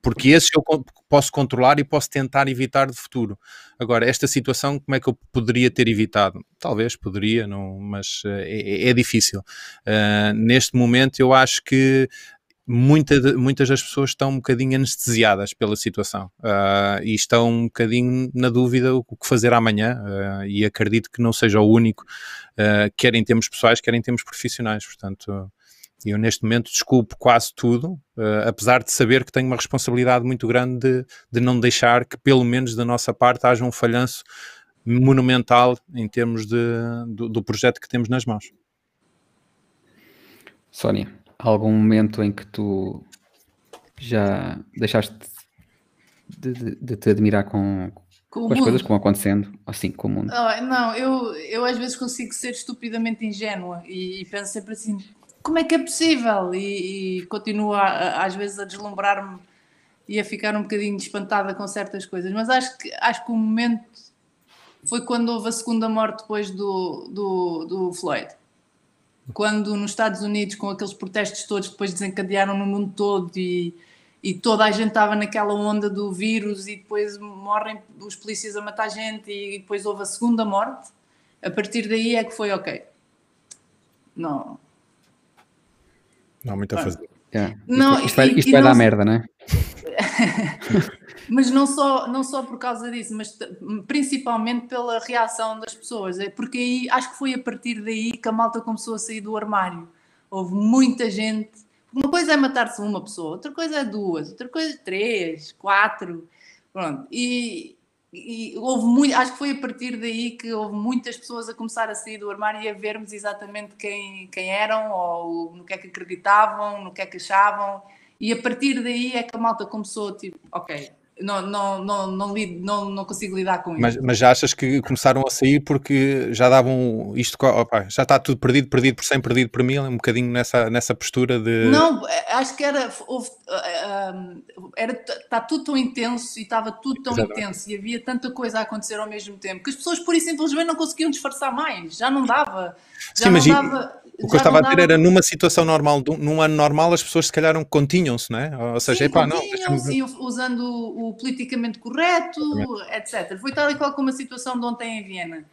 Porque esse eu posso controlar e posso tentar evitar de futuro. Agora, esta situação, como é que eu poderia ter evitado? Talvez poderia, não, mas é, é, é difícil. Uh, neste momento, eu acho que muita, muitas das pessoas estão um bocadinho anestesiadas pela situação uh, e estão um bocadinho na dúvida o que fazer amanhã uh, e acredito que não seja o único, uh, quer em termos pessoais, quer em termos profissionais, portanto eu neste momento desculpo quase tudo, apesar de saber que tenho uma responsabilidade muito grande de, de não deixar que pelo menos da nossa parte haja um falhanço monumental em termos de, do, do projeto que temos nas mãos. Sónia algum momento em que tu já deixaste de, de, de te admirar com, com, com as coisas que vão acontecendo, assim, com o mundo? Oh, não, eu, eu às vezes consigo ser estupidamente ingênua e, e penso sempre assim, como é que é possível? E, e continuo a, a, às vezes a deslumbrar-me e a ficar um bocadinho espantada com certas coisas, mas acho que, acho que o momento foi quando houve a segunda morte depois do, do, do Floyd quando nos Estados Unidos, com aqueles protestos todos, depois desencadearam no mundo todo e, e toda a gente estava naquela onda do vírus e depois morrem os polícias a matar gente e depois houve a segunda morte, a partir daí é que foi ok. Não. Não há muito a fazer. Yeah. Não, isto, vai, isto vai dar merda, não é? (laughs) mas não só, não só por causa disso, mas principalmente pela reação das pessoas, é porque aí acho que foi a partir daí que a malta começou a sair do armário. Houve muita gente. Uma coisa é matar-se uma pessoa, outra coisa é duas, outra coisa é três, quatro. Pronto. E, e houve muito, acho que foi a partir daí que houve muitas pessoas a começar a sair do armário e a vermos exatamente quem, quem eram, ou no que é que acreditavam, no que é que achavam. E a partir daí é que a malta começou, tipo, ok, não, não, não, não, lido, não, não consigo lidar com isso. Mas, mas já achas que começaram a sair porque já davam isto, opa, já está tudo perdido, perdido por 100, perdido por mil, um bocadinho nessa, nessa postura de. Não, acho que era. Houve, era está tudo tão intenso e estava tudo tão Exatamente. intenso e havia tanta coisa a acontecer ao mesmo tempo que as pessoas, por isso, simplesmente não conseguiam disfarçar mais, já não dava. Já Sim, não mas dava. O que eu estava a dizer era numa situação normal, num ano normal, as pessoas se calhar continham-se, não é? Ou seja, Sim, epá, não. Deixamos... usando o, politicamente correto, etc. Foi tal e qual como a situação de ontem em Viena. Uhum.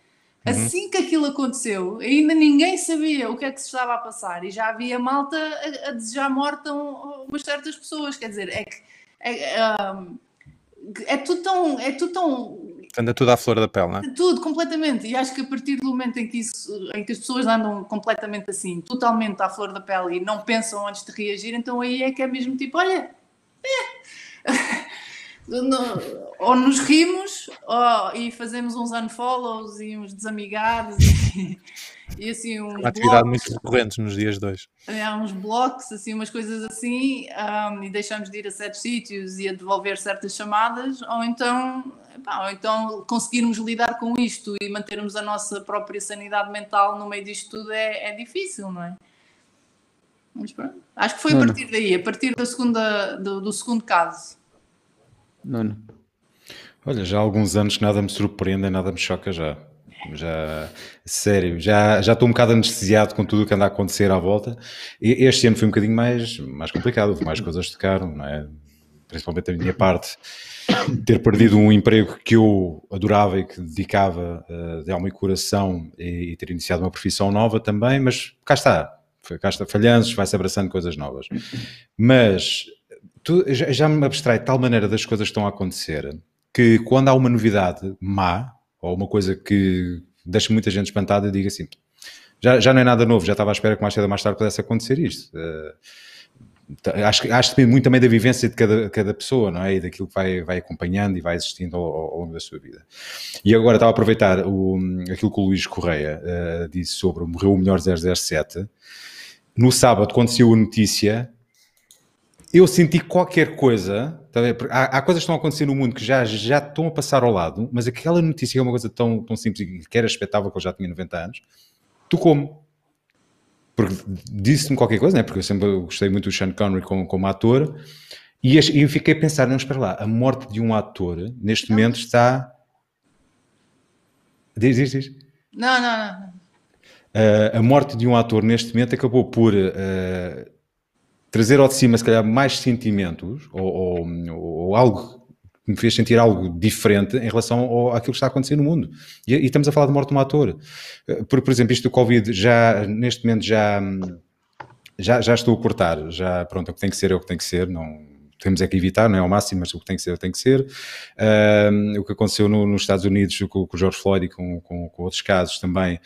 Assim que aquilo aconteceu, ainda ninguém sabia o que é que se estava a passar e já havia malta a, a desejar morte a umas certas pessoas. Quer dizer, é que é, é, é tudo tão. É tudo tão Anda tudo à flor da pele, não é? Tudo, completamente. E acho que a partir do momento em que, isso, em que as pessoas andam completamente assim, totalmente à flor da pele e não pensam antes de reagir, então aí é que é mesmo tipo, olha, é. (laughs) ou nos rimos ou, e fazemos uns unfollows e uns desamigados e, e assim uns Uma atividade blocos, muito recorrente nos dias hoje. É, uns blocos, assim, umas coisas assim, um, e deixamos de ir a certos sítios e a devolver certas chamadas, ou então, ou então conseguirmos lidar com isto e mantermos a nossa própria sanidade mental no meio disto tudo é, é difícil, não é? Mas, acho que foi a partir daí, a partir da segunda, do, do segundo caso. Nuno. Olha, já há alguns anos que nada me surpreende, nada me choca já. Já, sério, já, já estou um bocado anestesiado com tudo o que anda a acontecer à volta. E este ano foi um bocadinho mais, mais complicado, houve mais coisas tocaram, não é? Principalmente a minha parte. Ter perdido um emprego que eu adorava e que dedicava uh, de alma e coração e, e ter iniciado uma profissão nova também, mas cá está, cá está falhanços, vai-se abraçando coisas novas. Mas tu, já, já me abstrai de tal maneira das coisas que estão a acontecer que quando há uma novidade má ou uma coisa que deixa muita gente espantada, eu digo assim: já, já não é nada novo, já estava à espera que mais cedo ou mais tarde pudesse acontecer isto. Uh, acho, acho que depende muito também da vivência de cada, cada pessoa, não é? E daquilo que vai, vai acompanhando e vai existindo ao, ao longo da sua vida. E agora estava a aproveitar o, aquilo que o Luís Correia uh, disse sobre morreu o melhor 007. No sábado, quando saiu a notícia, eu senti qualquer coisa, tá há, há, coisas que estão a acontecer no mundo que já, já estão a passar ao lado, mas aquela notícia é uma coisa tão, tão simples e que era expectável que eu já tinha 90 anos, tu como? Porque disse-me qualquer coisa, né? porque eu sempre gostei muito do Sean Connery como, como ator, e eu fiquei a pensar, não, espera lá, a morte de um ator, neste momento está... Diz, diz, diz. Não, não, não. Uh, a morte de um ator neste momento acabou por uh, trazer ao de cima, se calhar, mais sentimentos ou, ou, ou algo que me fez sentir algo diferente em relação ao, àquilo que está acontecendo no mundo. E, e, estamos a falar de morte de um ator. Eh, por, por exemplo, isto do Covid, já, neste momento, já, já, já estou a cortar. Já, pronto, o que tem que ser é o que tem que ser. Não, temos é que evitar, não é ao máximo, mas o que tem que ser, tem que ser. Uh, o que aconteceu no, nos Estados Unidos com, com o George Floyd e com, com, com, outros casos também,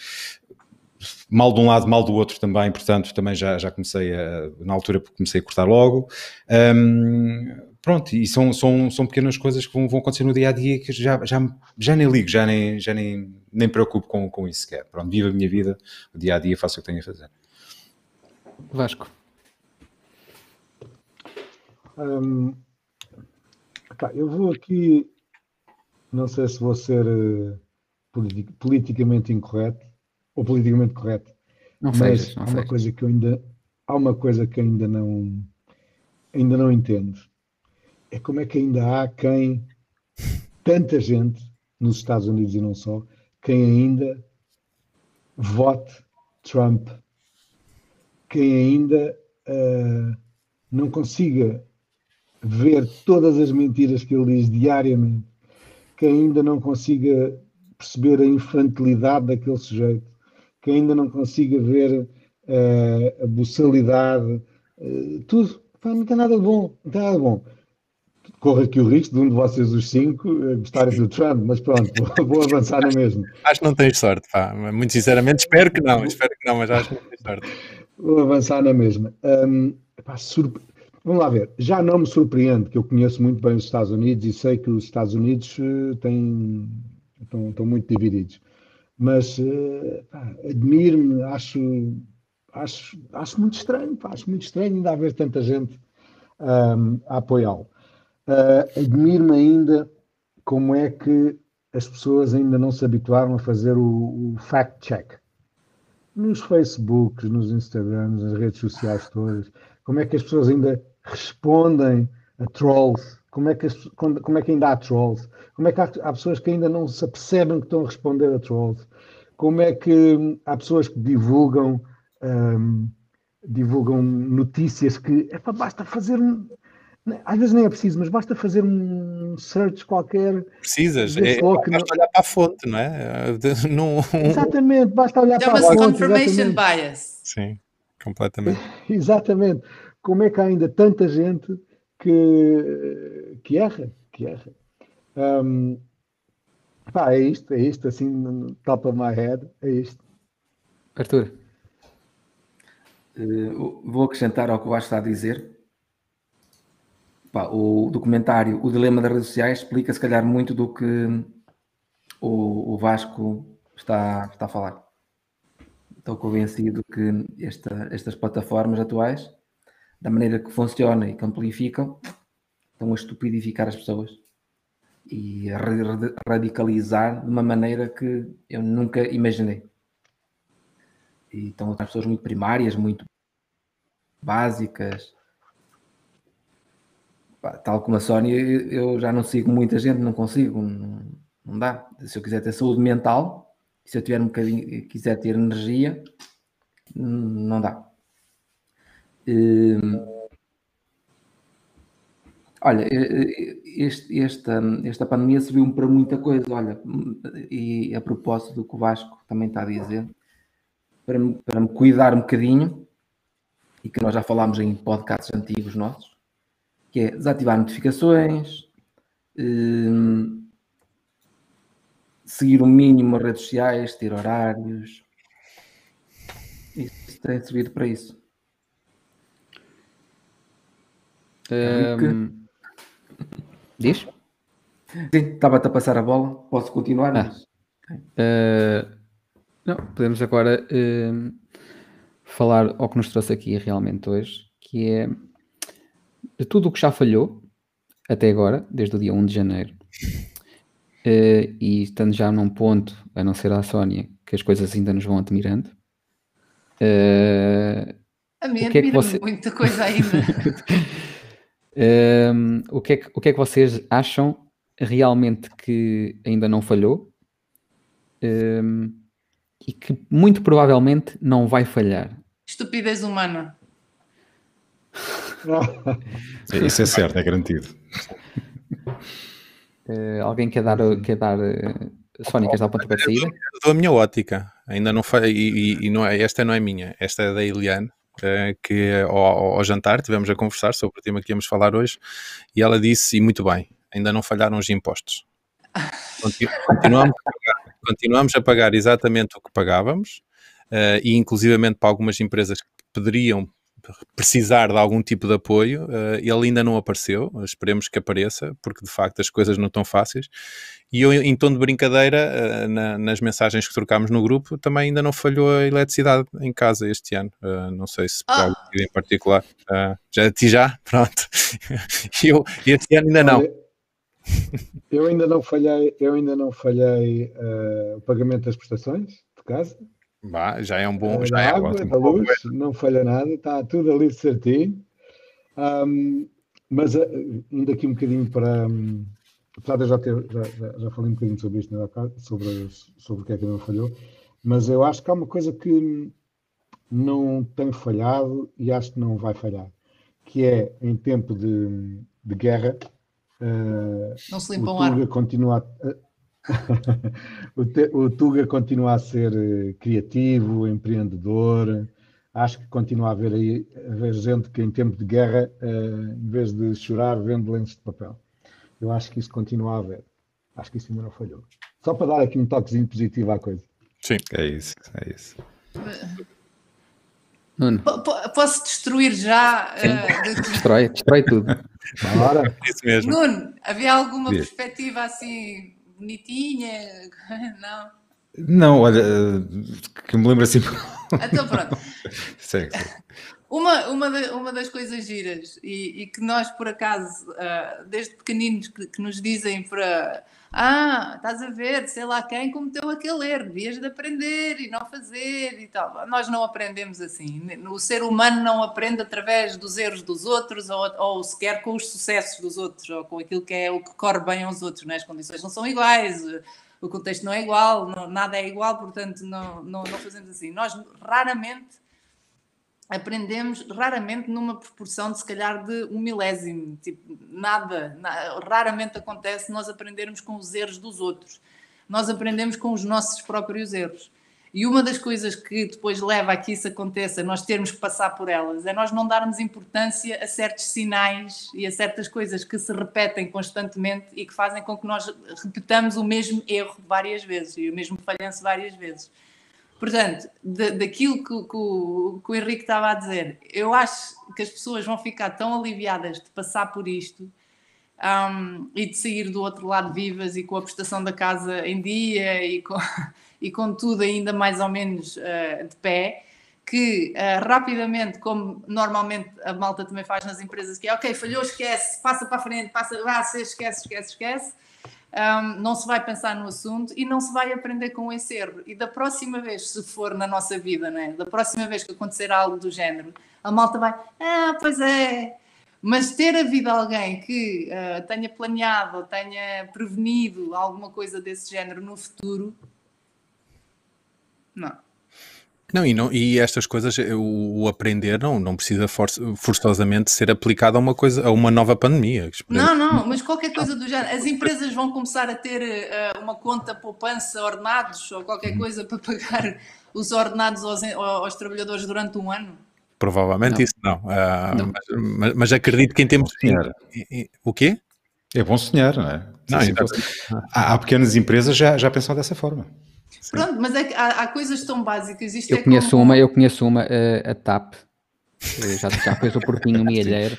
mal de um lado, mal do outro também, portanto, também já, já comecei a, na altura comecei a cortar logo. Um, pronto, e são, são, são pequenas coisas que vão, vão acontecer no dia a dia que já, já, já nem ligo, já nem, já nem, nem preocupo com, com isso sequer. Pronto, vivo a minha vida, o dia a dia, faço o que tenho a fazer. Vasco. Um, tá, eu vou aqui, não sei se vou ser uh, politicamente incorreto, ou politicamente correto. Não mas não há uma coisa que eu ainda há uma coisa que ainda não ainda não entendo. É como é que ainda há quem tanta gente nos Estados Unidos e não só, quem ainda vote Trump, quem ainda uh, não consiga ver todas as mentiras que ele diz diariamente, quem ainda não consiga perceber a infantilidade daquele sujeito, que ainda não consiga ver uh, a buçalidade, uh, tudo. Pá, não tem nada de bom, não tem nada de bom. Corre aqui o risco de um de vocês, os cinco, uh, gostarem do Trump, mas pronto, (laughs) vou, vou avançar na mesma. Acho que não tens sorte, pá. Muito sinceramente, espero que não, espero que não, mas acho que não tens sorte. Vou avançar na mesma. Um, pá, surpre... Vamos lá ver, já não me surpreende, que eu conheço muito bem os Estados Unidos e sei que os Estados Unidos têm, estão, estão muito divididos mas uh, admiro-me, acho, acho, acho muito estranho, pá, acho muito estranho ainda haver tanta gente um, a apoiá-lo. uh, admiro-me ainda como é que as pessoas ainda não se habituaram a fazer o, o fact-check. Nos Facebooks, nos Instagrams, nas redes sociais todas, como é que as pessoas ainda respondem a trolls? Como é que, as, como é que ainda há trolls? Como é que há, há, pessoas que ainda não se apercebem que estão a responder a trolls? Como é que há pessoas que divulgam, um, divulgam notícias que é, basta fazer um, às vezes nem é preciso, mas basta fazer um search qualquer. Precisas, é, basta não... olhar para a fonte, não é? (laughs) Não... Exatamente, basta olhar para a fonte. confirmation bias. Sim, completamente. (laughs) exatamente. Como é que há ainda tanta gente que, que erra? Que erra. Um, pá, é isto, é isto, assim, no top of my head, é isto. Arthur, uh, vou acrescentar ao que o Vasco está a dizer pá, o documentário O Dilema das Redes Sociais explica se calhar muito do que o, o Vasco está, está a falar. Estou convencido que esta, estas plataformas atuais, da maneira que funcionam e que amplificam, estão a estupidificar as pessoas e a radicalizar de uma maneira que eu nunca imaginei. E estão as pessoas muito primárias, muito básicas, tal como a Sónia, eu já não sigo muita gente, não consigo, não, dá. Se eu quiser ter saúde mental, se eu tiver um bocadinho, quiser ter energia, não dá. Hum, olha, este, esta, esta pandemia serviu-me para muita coisa, olha, e a propósito do que o Vasco também está a dizer, para, para me cuidar um bocadinho, e que nós já falámos em podcasts antigos nossos, que é desativar notificações, um, seguir o mínimo as redes sociais, ter horários. Isso tem servido para isso. Um, diz? Sim, estava-te a passar a bola. Posso continuar? Ah. Mas... Uh, não, podemos agora uh, falar ao que nos trouxe aqui realmente hoje, que é de tudo o que já falhou até agora, desde o dia 1 de janeiro, uh, e estando já num ponto, a não ser a Sónia, que as coisas ainda nos vão admirando. Uh, a mim admira é você... muita coisa ainda. (laughs) uh, o, que é que, o que é que vocês acham realmente que ainda não falhou uh, e que muito provavelmente não vai falhar? Estupidez humana. Isso é certo, é garantido. Uh, alguém quer dar, quer dar uh, Sónia, queres dar o ponto de saída? Dou a minha ótica, ainda não foi, e, e, não é, esta não é minha, esta é da Eliane, que ao, ao, jantar tivemos a conversar sobre o tema que íamos falar hoje, e ela disse, e muito bem, ainda não falharam os impostos. (laughs) Continuamos a pagar, continuamos a pagar exatamente o que pagávamos, uh, e inclusivamente para algumas empresas que poderiam precisar de algum tipo de apoio, uh, ele ainda não apareceu, esperemos que apareça, porque de facto as coisas não estão fáceis. E eu, em tom de brincadeira, uh, na, nas mensagens que trocámos no grupo, também ainda não falhou a eletricidade em casa este ano. Uh, não sei se por ah. em particular. já ti já? (laughs) Pronto. eu, este ano ainda não. Eu ainda não falhei, eu ainda não falhei o pagamento das prestações de casa. Bah, já é um bom. Já é água, ótimo. luz, não falha nada, está tudo ali certinho. Um, mas indo aqui um bocadinho para. Um, apesar de eu já, ter, já, já, já, falei um bocadinho sobre isto, né, sobre, sobre o que é que não falhou, mas eu acho que há uma coisa que não tem falhado e acho que não vai falhar, que é em tempo de, de guerra. Uh, não se limpa o ar. Continua a, (laughs) o, te, o, Tuga continua a ser eh, criativo, empreendedor. Acho que continua a haver aí a haver gente que em tempo de guerra, uh, em vez de chorar, vende lenços de papel. Eu acho que isso continua a haver. Acho que isso ainda não falhou. Só para dar aqui um toquezinho positivo à coisa. Sim, é isso, é isso. Nuno. Posso destruir já? Uh, destrói, destrói tudo. Bora. Isso mesmo. Nuno, havia alguma perspectiva assim bonitinha? (laughs) Não? Não, olha, que me lembro assim. Então pronto. (laughs) segue, Uma, uma, de, uma das coisas giras e, e que nós, por acaso, uh, desde pequeninos, que, que, nos dizem para. Ah, estás a ver, sei lá quem cometeu aquele erro, devias de aprender e não fazer e tal. Nós não aprendemos assim. O ser humano não aprende através dos erros dos outros ou, ou sequer com os sucessos dos outros ou com aquilo que é o que corre bem aos outros. Né? As condições não são iguais, o contexto não é igual, não, nada é igual, portanto, não, não, não fazemos assim. Nós raramente aprendemos raramente numa proporção de se calhar de um milésimo, tipo, nada, nada, raramente acontece nós aprendermos com os erros dos outros. Nós aprendemos com os nossos próprios erros. E uma das coisas que depois leva a que isso aconteça, nós termos que passar por elas, é nós não darmos importância a certos sinais e a certas coisas que se repetem constantemente e que fazem com que nós repetamos o mesmo erro várias vezes e o mesmo falhanço várias vezes. Portanto, de, daquilo que, que, o, que, o, Henrique estava a dizer, eu acho que as pessoas vão ficar tão aliviadas de passar por isto um, e de sair do outro lado vivas e com a prestação da casa em dia e com, (laughs) e com tudo ainda mais ou menos uh, de pé, que uh, rapidamente, como normalmente a malta também faz nas empresas, que é ok, falhou, esquece, passa para a frente, passa, vá, esquece, esquece, esquece um, não se vai pensar no assunto e não se vai aprender com esse erro. E da próxima vez, se for na nossa vida, né? da próxima vez que acontecer algo do género, a malta vai, ah, pois é. Mas ter havido alguém que uh, tenha planeado ou tenha prevenido alguma coisa desse género no futuro, não. Não, e, não, e estas coisas, o, o aprender não, não precisa for, forçosamente ser aplicado a uma coisa, a uma nova pandemia. Não, não, mas qualquer coisa do género. As empresas vão começar a ter uh, uma conta poupança ordenados ou qualquer uhum. coisa para pagar os ordenados aos, aos trabalhadores durante um ano? Provavelmente não. isso não. Uh, não. Mas, mas, acredito que em termos de. O quê? É bom sonhar, não é? Não, sim, há, há, pequenas empresas já, já pensam dessa forma. Pronto, mas é há, há, coisas tão básicas. Isto eu é conheço como... uma, eu conheço uma, a, a TAP, já, já fez o porquinho milheiro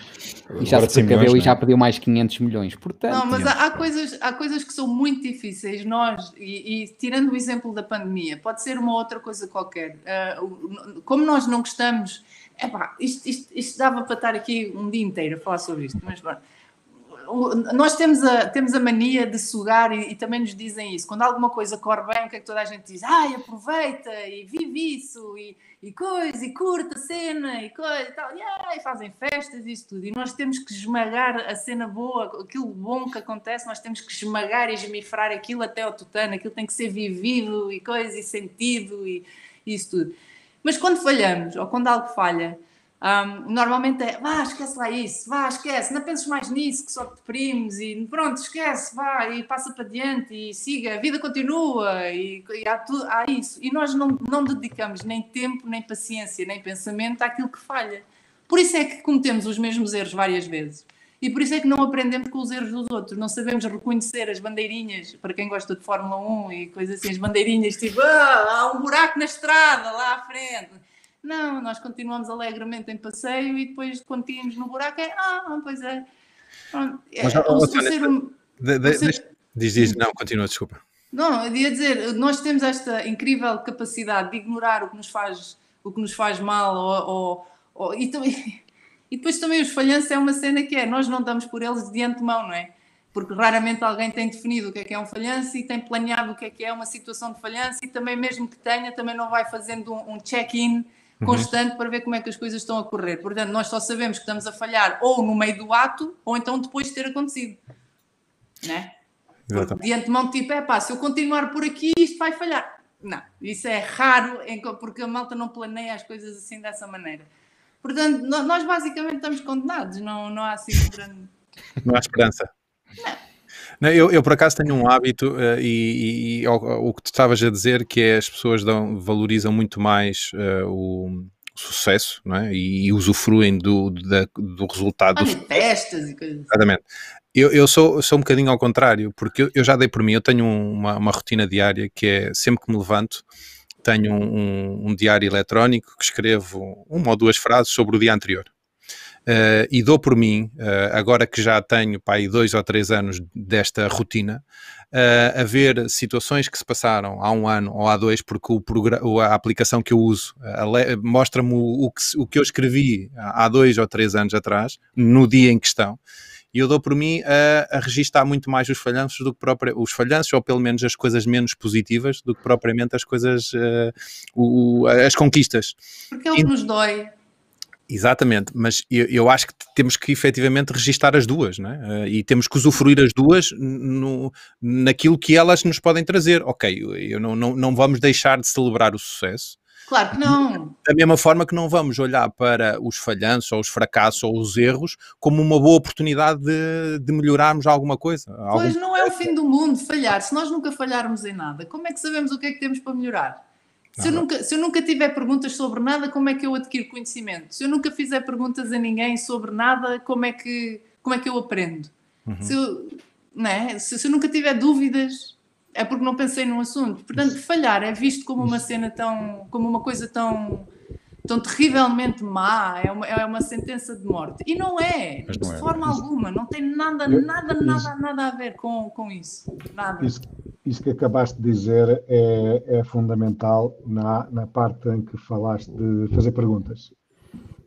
e já se e já é? pediu mais 500 milhões. Portanto, não, mas há, há, coisas, há coisas que são muito difíceis. Nós, e, e, tirando o exemplo da pandemia, pode ser uma outra coisa qualquer. Uh, como nós não gostamos, epá, isto, isto, isto dava para estar aqui um dia inteiro a falar sobre isto, mas bom nós temos a, temos a mania de sugar e, e, também nos dizem isso. Quando alguma coisa corre bem, o que é que toda a gente diz? Ai, aproveita e vive isso e, e coisa, e curta a cena e coisa e tal. E, ai, fazem festas e isso tudo. E nós temos que esmagar a cena boa, aquilo bom que acontece, nós temos que esmagar e esmifrar aquilo até ao tutano. Aquilo tem que ser vivido e coisa e sentido e, e isso tudo. Mas quando falhamos ou quando algo falha, um, normalmente é, vá, esquece lá isso, vá, esquece, não penses mais nisso, que só te deprimes e pronto, esquece, vá, e passa para diante e siga, a vida continua e, e há, tudo, há isso. E nós não, não dedicamos nem tempo, nem paciência, nem pensamento àquilo que falha. Por isso é que cometemos os mesmos erros várias vezes. E por isso é que não aprendemos com os erros dos outros, não sabemos reconhecer as bandeirinhas, para quem gosta de Fórmula 1 e coisas assim, as bandeirinhas tipo, ah, há um buraco na estrada lá à frente não, nós continuamos alegremente em passeio e depois quando tínhamos no buraco é, ah, pois é. Mas, é, oh, ser um, de, de, ser... Diz, diz, não, continua, desculpa. Não, eu ia dizer, nós temos esta incrível capacidade de ignorar o que nos faz, o que nos faz mal ou, ou, ou e, também, (laughs) e depois também os falhanços é uma cena que é, nós não damos por eles de antemão, não é? Porque raramente alguém tem definido o que é que é um falhanço e tem planeado o que é que é uma situação de falhanço e também mesmo que tenha, também não vai fazendo um, um check-in. Constante uhum. para ver como é que as coisas estão a correr. Portanto, nós só sabemos que estamos a falhar ou no meio do ato ou então depois de ter acontecido. Né? De antemão, tipo, é pá, se eu continuar por aqui, isto vai falhar. Não, isso é raro, porque a malta não planeia as coisas assim dessa maneira. Portanto, nós basicamente estamos condenados, não, não há assim um grande. Não há esperança. Não. Não, eu, eu, por acaso tenho um hábito uh, e, e, e o, o, que tu estavas a dizer que é as pessoas dão, valorizam muito mais uh, o sucesso não é? e, e usufruem do, do, do resultado. Ah, festas e coisas. Exatamente. Eu, eu sou, sou um bocadinho ao contrário, porque eu, eu já dei por mim, eu tenho uma, uma, rotina diária que é sempre que me levanto, tenho um, um, um diário eletrónico que escrevo uma ou duas frases sobre o dia anterior. Uh, e dou por mim, uh, agora que já tenho pá, dois ou três anos desta rotina, uh, a ver situações que se passaram há um ano ou há dois, porque o a aplicação que eu uso mostra-me o, o, que, o que eu escrevi há dois ou três anos atrás, no dia em questão, e eu dou por mim a, a registar muito mais os falhanços do que próprio, os falhanços, ou pelo menos as coisas menos positivas, do que propriamente as coisas, o, as conquistas. Porque é o que nos dói. Exatamente, mas eu, eu, acho que temos que efetivamente registar as duas, é? Uh, e temos que usufruir as duas no, naquilo que elas nos podem trazer. Ok, eu não, não, não vamos deixar de celebrar o sucesso, Claro que não. Da mesma forma que não vamos olhar para os falhanços ou os fracassos ou os erros como uma boa oportunidade de, de melhorarmos alguma coisa. Pois não é o fim do mundo falhar. Se nós nunca falharmos em nada, como é que sabemos o que é que temos para melhorar? Se eu, nunca, se eu nunca tiver perguntas sobre nada, como é que eu adquiro conhecimento? Se eu nunca fizer perguntas a ninguém sobre nada, como é que, como é que eu aprendo? Uhum. Se, eu, né? se, se eu nunca tiver dúvidas, é porque não pensei num assunto. Portanto, falhar é visto como uma cena tão, como uma coisa tão, tão terrivelmente má, é uma, é uma sentença de morte. E não é, não de é. forma alguma, não tem nada, nada, nada, nada a ver com, com isso. Nada. Isso, isso que acabaste de dizer é, é fundamental na, na parte em que falaste de fazer perguntas.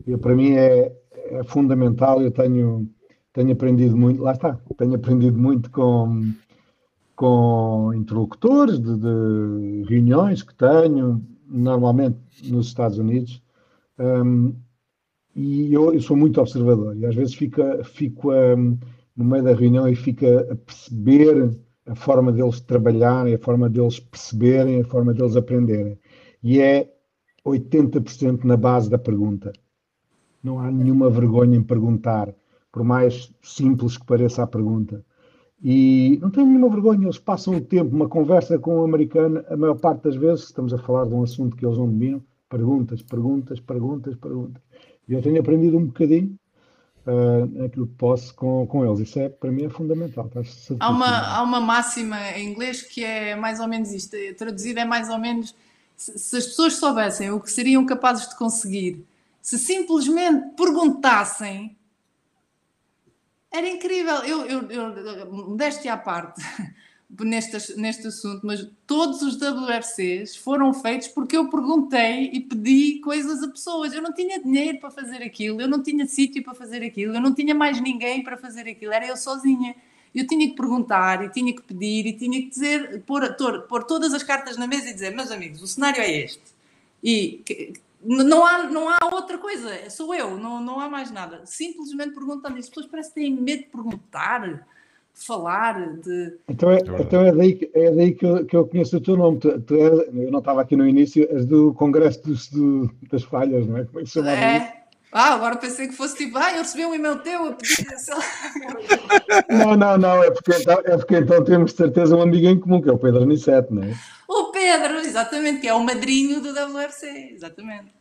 E para mim é, é fundamental, eu tenho, tenho aprendido muito, lá está, tenho aprendido muito com com interlocutores de, de, reuniões que tenho, normalmente nos Estados Unidos, um, e eu, eu, sou muito observador, e às vezes fica, fico um, no meio da reunião e fica a perceber a forma deles trabalharem, a forma deles perceberem, a forma deles aprenderem. E é 80% na base da pergunta. Não há nenhuma vergonha em perguntar, por mais simples que pareça a pergunta. E não tenho nenhuma vergonha, eles passam o tempo, uma conversa com um americano, a maior parte das vezes, estamos a falar de um assunto que eles não dominam, perguntas, perguntas, perguntas, perguntas. E eu tenho aprendido um bocadinho uh, aquilo que posso com, com eles. Isso é, para mim é fundamental. Há uma, há uma máxima em inglês que é mais ou menos isto, traduzido é mais ou menos se, se as pessoas soubessem o que seriam capazes de conseguir, se simplesmente perguntassem era incrível. Eu, eu, eu modéstia à parte neste, neste assunto, mas todos os WRCs foram feitos porque eu perguntei e pedi coisas a pessoas. Eu não tinha dinheiro para fazer aquilo, eu não tinha sítio para fazer aquilo, eu não tinha mais ninguém para fazer aquilo, era eu sozinha. Eu tinha que perguntar, e tinha que pedir, e tinha que dizer, pôr, pôr, todas as cartas na mesa e dizer: meus amigos, o cenário é este. E não há, não há outra coisa, sou eu, não, não há mais nada. Simplesmente perguntando. As pessoas parecem que têm medo de perguntar, falar, de. Então é, então é daí, é daí que, eu, que eu conheço o teu nome. Tu, tu és, eu não estava aqui no início, és do Congresso dos, do, das Falhas, não é? Como é que se chamava é. Isso? Ah, agora pensei que fosse tipo, ah, eu recebi um e-mail teu a pedir. (laughs) não, não, não, é porque, então, é porque então temos de certeza um amigo em comum, que é o Pedro Aniceto, não é? O Pedro, exatamente, que é o madrinho do WRC, exatamente.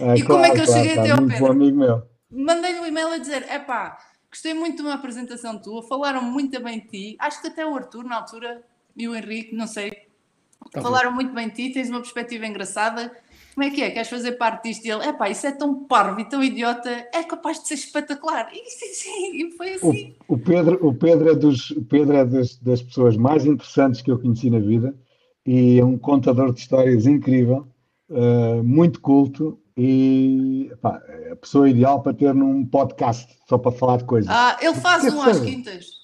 Ah, e claro, como é que eu claro, cheguei claro, até ao Pedro? amigo meu. Mandei-lhe um e-mail a dizer: é pá, gostei muito de uma apresentação tua, falaram muito bem de ti. Acho que até o Arthur, na altura, e o Henrique, não sei, tá falaram bem. muito bem de ti, tens uma perspectiva engraçada como é que é? Queres fazer parte disto? E ele, é pá, isso é tão parvo e tão idiota, é capaz de ser espetacular. E sim, sim, foi assim. O, o, Pedro, o Pedro é, dos, o Pedro é das, das pessoas mais interessantes que eu conheci na vida e é um contador de histórias incrível, uh, muito culto e pá, é a pessoa ideal para ter num podcast só para falar de coisas. Ah, ele faz um às quintas.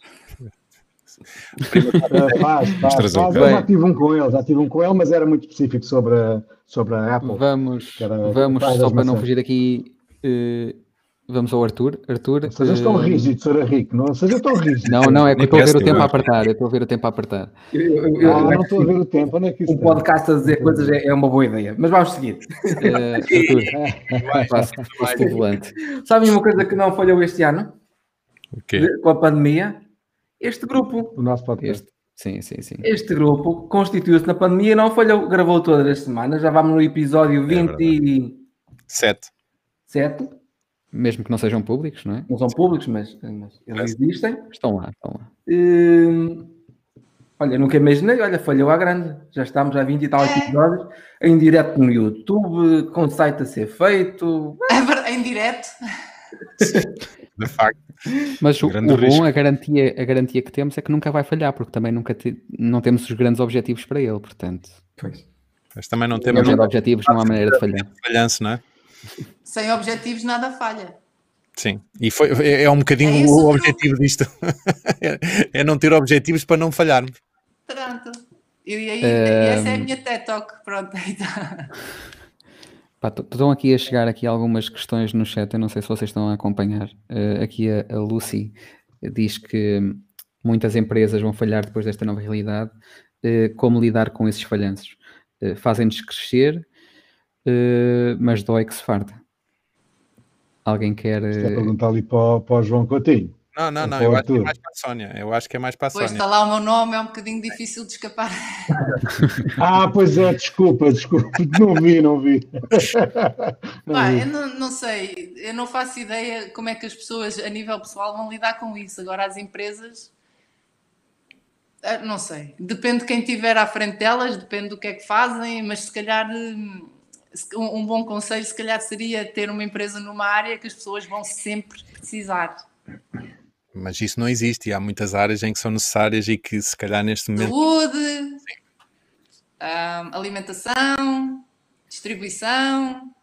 (laughs) faz, faz, faz. Eu já tive um com ele, já tive um com ele, mas era muito específico sobre a, sobre a Apple. Vamos, vamos só para não fugir aqui, uh, vamos ao Arthur. Arthur seja tão uh, rígido, Sr. Rico, não seja tão rígido. Não, não, é que estou a ver o tempo a apertar, eu estou a ver o tempo a apertar. Eu, eu, ah, não estou a ver o tempo, onde é que isso Um podcast a dizer coisas é, é, uma boa ideia, mas vamos seguir. Uh, Arthur, passo, passo volante. Sabem uma coisa que não falhou este ano? Okay. Com a pandemia? Este grupo. O nosso podcast. Este, sim, sim, sim. Este grupo constituiu-se na pandemia, não falhou, gravou todas as semanas. Já vamos no episódio 27. É Mesmo que não sejam públicos, não é? Não são públicos, mas, mas eles existem. Estão lá, estão lá. Hum, olha, nunca imaginei, olha, falhou à grande. Já estamos há 20 e tal é. episódios em direto no YouTube, com o site a ser feito. É em direto. (laughs) de facto. Mas o, o bom, a garantia, a garantia que temos é que nunca vai falhar, porque também nunca te, não temos os grandes objetivos para ele, portanto. Pois. Mas também não temos. Sem objetivos não há maneira de falhar. Falhanço, não é? Sem objetivos nada falha. Sim, e foi, é, é um bocadinho é o objetivo disto. (laughs) é não ter objetivos para não falharmos. Pronto. E, aí, essa é a minha TED Talk. Pronto, aí (laughs) está. estão aqui a chegar aqui algumas questões no chat, eu não sei se vocês estão a acompanhar. Uh, aqui a, a, Lucy diz que muitas empresas vão falhar depois desta nova realidade. Uh, como lidar com esses falhanços? Uh, Fazem-nos crescer, mas dói que se farta. Alguém quer. Está a perguntar ali para, para o João Coutinho. Não, não, não, eu acho que é mais para a Sónia. Eu acho que é mais para a Sónia. Pois está lá o meu nome, é um bocadinho difícil de escapar. (laughs) ah, pois é, desculpa, desculpa, (laughs) não vi, não vi. (laughs) Não Pá, vi. eu não, não, sei, eu não faço ideia como é que as pessoas a nível pessoal vão lidar com isso. Agora as empresas, ah, não sei, depende de quem estiver à frente delas, depende do que é que fazem, mas se calhar um bom conselho se calhar seria ter uma empresa numa área que as pessoas vão sempre precisar mas isso não existe e há muitas áreas em que são necessárias e que se calhar neste momento. Saúde, alimentação, distribuição,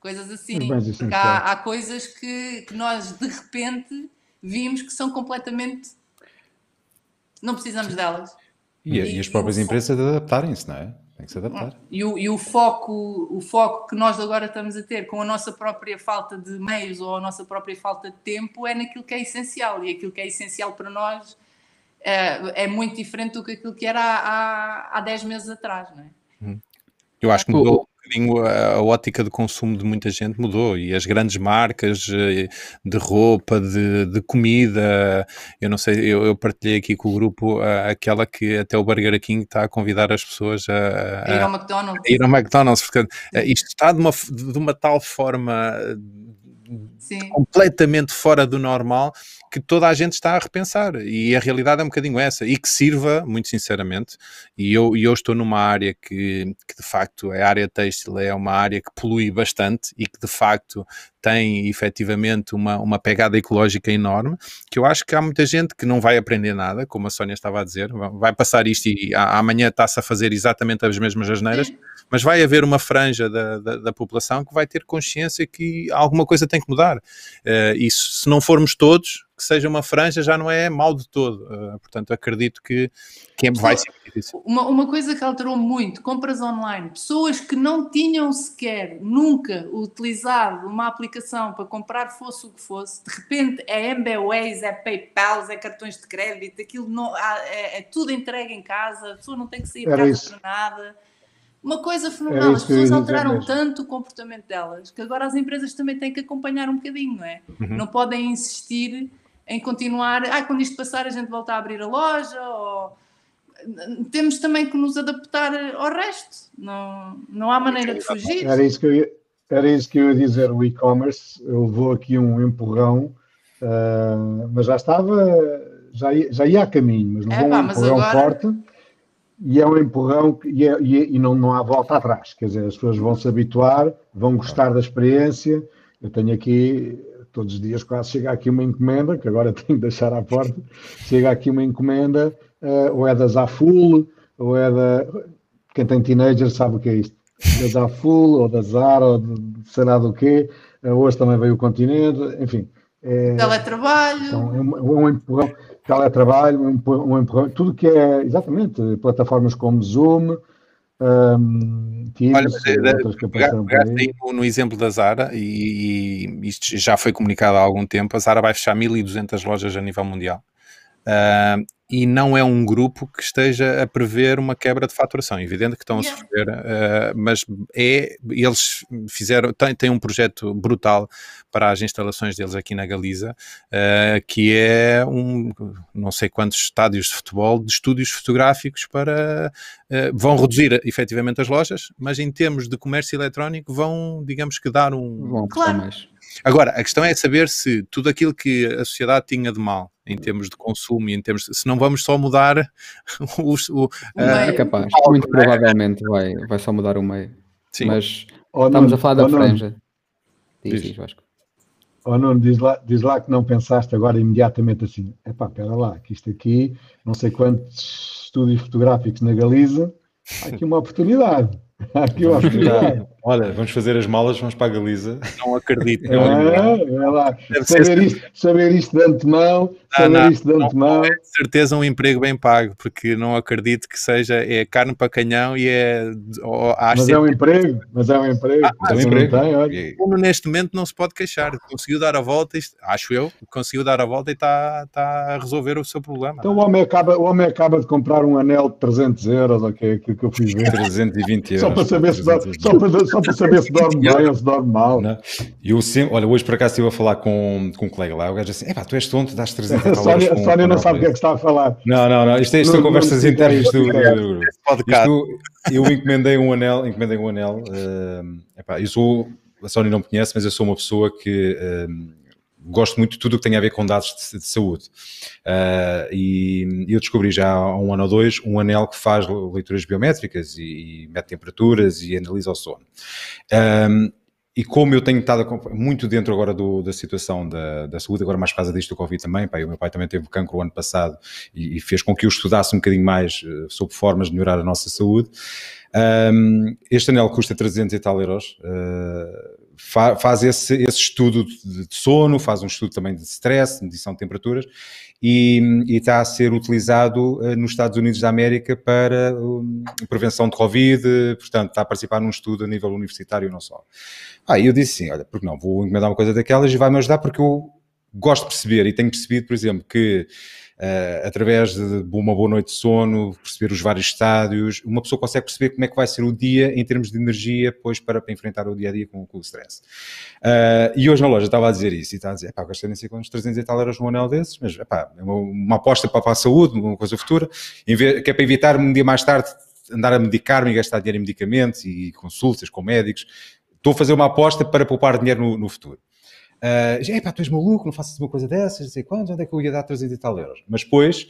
coisas assim. Porque há, há coisas que, que nós de repente vimos que são completamente. Não precisamos delas. E, e, e as próprias empresas adaptarem-se, não é? Tem que se adaptar. E o, e o, foco, o foco que nós agora estamos a ter com a nossa própria falta de meios ou a nossa própria falta de tempo é naquilo que é essencial. E aquilo que é essencial para nós é, é muito diferente do que aquilo que era há, há, há 10 meses atrás, não é? Hum. Eu acho que mudou, bocadinho a, ótica de consumo de muita gente mudou e as grandes marcas eh, de roupa, de, de comida, eu não sei, eu, eu, partilhei aqui com o grupo aquela que até o Burger King está a convidar as pessoas a, a ir ao McDonald's. A ir ao McDonald's, porque isto está de uma, de uma tal forma Sim. completamente fora do normal que toda a gente está a repensar e a realidade é um bocadinho essa e que sirva, muito sinceramente, e eu, eu estou numa área que, que de facto é a área têxtil, é uma área que polui bastante e que de facto tem efetivamente uma, uma pegada ecológica enorme, que eu acho que há muita gente que não vai aprender nada, como a Sónia estava a dizer, vai passar isto e amanhã está-se a fazer exatamente as mesmas asneiras, mas vai haver uma franja da, da, da, população que vai ter consciência que alguma coisa tem que mudar. Uh, e se não formos todos, que seja uma franja já não é mal de todo. Uh, portanto, acredito que, que é, vai ser difícil. Uma, uma coisa que alterou muito, compras online. Pessoas que não tinham sequer, nunca utilizado uma aplicação para comprar fosse o que fosse, de repente é MBWays, é PayPal, é cartões de crédito, aquilo não, é, é tudo entregue em casa, a pessoa não tem que sair para casa para nada uma coisa fenomenal. As pessoas alteraram tanto o comportamento delas que agora as empresas também têm que acompanhar um bocadinho, não é? Uhum. Não podem insistir em continuar. Ah, quando isto passar, a gente volta a abrir a loja. Ou... Temos também que nos adaptar ao resto. Não, não há maneira de fugir. Era isso que eu ia, era isso que eu ia dizer. O e-commerce levou aqui um empurrão, uh, mas já estava. Já ia, já ia a caminho, mas levou é, pá, um empurrão agora... forte e é um empurrão e, é, e, é, e, não, não há volta atrás. Quer dizer, as pessoas vão se habituar, vão gostar da experiência. Eu tenho aqui, todos os dias quase chega aqui uma encomenda, que agora (laughs) tenho de deixar à porta, chega aqui uma encomenda, uh, ou é da Zaful, ou é da. Quem tem teenagers sabe o que é isto. Da Zaful, ou da Zara, ou de sei lá do quê. Uh, hoje também veio o continente, enfim. É, Teletrabalho. Então, é, um, é um empurrão teletrabalho, um, um, tudo que é, exatamente, plataformas como Zoom, um, Teams, Olha, eh, outras que aí no, no, exemplo da Zara, e, e, isto já foi comunicado há algum tempo, a Zara vai fechar 1.200 lojas a nível mundial. Uh, e não é um grupo que esteja a prever uma quebra de faturação. É evidente que estão a sofrer, uh, mas é, eles fizeram, têm, têm um projeto brutal para as instalações deles aqui na Galiza, uh, que é um, não sei quantos estádios de futebol, de estúdios fotográficos para, uh, vão reduzir efetivamente as lojas, mas em termos de comércio eletrónico vão, digamos que dar um... Vão claro. mais. Agora, a questão é saber se tudo aquilo que a sociedade tinha de mal em termos de consumo e em termos de, se não vamos só mudar (laughs) o, o, o é capaz, muito né? provavelmente vai, vai só mudar o meio. Sim. Mas oh, estamos não, a falar da oh, franja. Diz, diz, Vasco. oh, Nuno diz, lá, diz lá que não pensaste agora imediatamente assim, epá, espera lá, que isto aqui, não sei quantos estúdios fotográficos na Galiza, há aqui uma oportunidade. Há aqui uma oportunidade. Olha, vamos fazer as malas, vamos para a Galiza. Não acredito. É, é lá. Saber isto, saber isto de antemão, ah, saber não, isto de antemão. Não, é de certeza um emprego bem pago, porque não acredito que seja, é carne para canhão e é... mas é um emprego, mas é um emprego. Ah, mas é um emprego. Tem, olha. neste momento não se pode queixar, conseguiu dar a volta, isto, acho eu, conseguiu dar a volta e está, está a resolver o seu problema. Então o homem, acaba, o homem acaba de comprar um anel de 300 euros, ok, aquilo que eu fiz ver. 320 euros. Só para saber se dá, só para, só para saber se dorme (laughs) bem ou se dorme mal. Não. Eu sempre, olha, hoje por acaso estive a falar com, com um colega lá, o gajo assim, epá, tu és tonto, dás (laughs) 300 a Sónia, a Sónia não sabe o que é que está a falar. Não, não, não, isto, é, isto são conversas internas do, do, isto, eu encomendei um anel, encomendei um anel, uh, epá, eu sou, a Sónia não me conhece, mas eu sou uma pessoa que... Uh, gosto muito de tudo o que tem a ver com dados de, de saúde. Uh, e eu descobri já há um ano ou dois um anel que faz leituras biométricas e, e mede temperaturas e analisa o sono. Um, e como eu tenho estado muito dentro agora do, da situação da, da, saúde, agora mais por causa disto do Covid também, pá, o meu pai também teve cancro o ano passado e, e, fez com que eu estudasse um bocadinho mais uh, sobre formas de melhorar a nossa saúde. Um, este anel custa 300 e tal euros. Uh, fa faz esse, esse estudo de, de, sono, faz um estudo também de stress, medição de temperaturas, e, e está a ser utilizado uh, nos Estados Unidos da América para um, prevenção de Covid, portanto, está a participar num estudo a nível universitário não só. Ah, eu disse sim, olha, porque não, vou encomendar uma coisa daquelas e vai-me ajudar porque eu gosto de perceber e tenho percebido, por exemplo, que uh, através de uma boa noite de sono, perceber os vários estádios, uma pessoa consegue perceber como é que vai ser o dia em termos de energia, depois para, para enfrentar o dia a dia com, com o stress. Uh, e hoje na loja estava a dizer isso e estava a dizer, pá, gastei nem sei quantos 300 e tal euros num anel desses, mas epá, é uma, uma aposta para, para a saúde, uma coisa futura, vez, que é para evitar um dia mais tarde andar a medicar-me e gastar dinheiro em medicamentos e consultas com médicos. Estou a fazer uma aposta para poupar dinheiro no, no futuro. Uh, ah, pá, tu és maluco, não faças uma coisa dessas, não sei quantos, onde é que eu ia dar 300 e tal euros? Mas depois,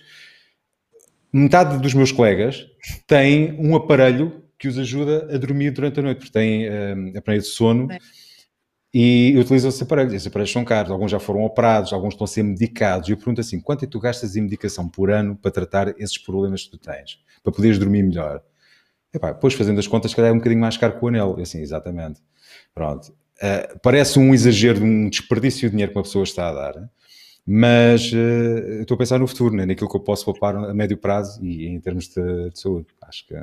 metade dos meus colegas tem um aparelho que os ajuda a dormir durante a noite, porque têm uh, aparelho de sono é. e utilizam esses aparelhos. Esses aparelhos são caros, alguns já foram operados, alguns estão a ser medicados. E eu pergunto assim: quanto é que tu gastas em medicação por ano para tratar esses problemas que tu tens, para poderes dormir melhor? Epá, depois fazendo as contas, calhar é um bocadinho mais caro que o anel. assim, exatamente. Pronto. Uh, parece um exagero, um desperdício de dinheiro que uma pessoa está a dar, mas uh, estou a pensar no futuro, né? naquilo que eu posso poupar a médio prazo e em termos de, de saúde. Acho que.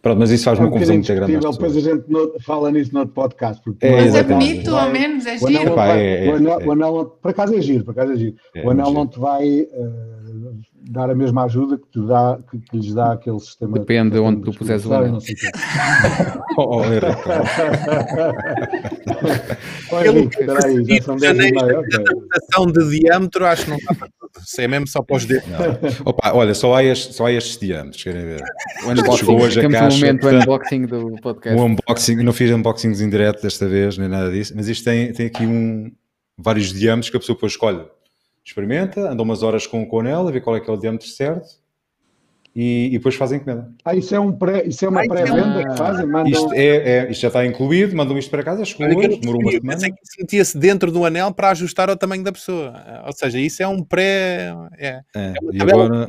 Pronto, mas isso faz é uma confusão muito grande. Depois a gente fala nisso no outro podcast. Porque é, mas é bonito, ao menos, é giro. O anel, por acaso é giro, por acaso é giro. É, o anel não te vai. Uh, dar a mesma ajuda que, tu dá, que, que lhes dá aquele sistema. Depende de onde tu puseres o anel. (laughs) oh, oh, Henrique, (laughs) espera aí, já são 10 e meia. A de diâmetro acho que não dá para tudo. Se é mesmo só para os dedos. Opa, olha, só há, estes, só há estes diâmetros, querem ver? (laughs) O unboxing, Chegou hoje a caixa. um momento unboxing do podcast. Um unboxing, não fiz unboxings em direto desta vez, nem nada disso, mas isto tem, tem aqui um, vários diâmetros que a pessoa depois escolhe experimenta, anda umas horas com o conel, a ver qual é que é o diâmetro certo e, e depois fazem encomenda. Ah, isso é, um pré, isso é uma pré-venda que fazem? Mandam... Isto, é, é, isto já está incluído, mandam isto para casa, chegou hoje, demorou uma semana. Que sentia-se dentro do anel para ajustar ao tamanho da pessoa. Ou seja, isso é um pré... É, é, é e agora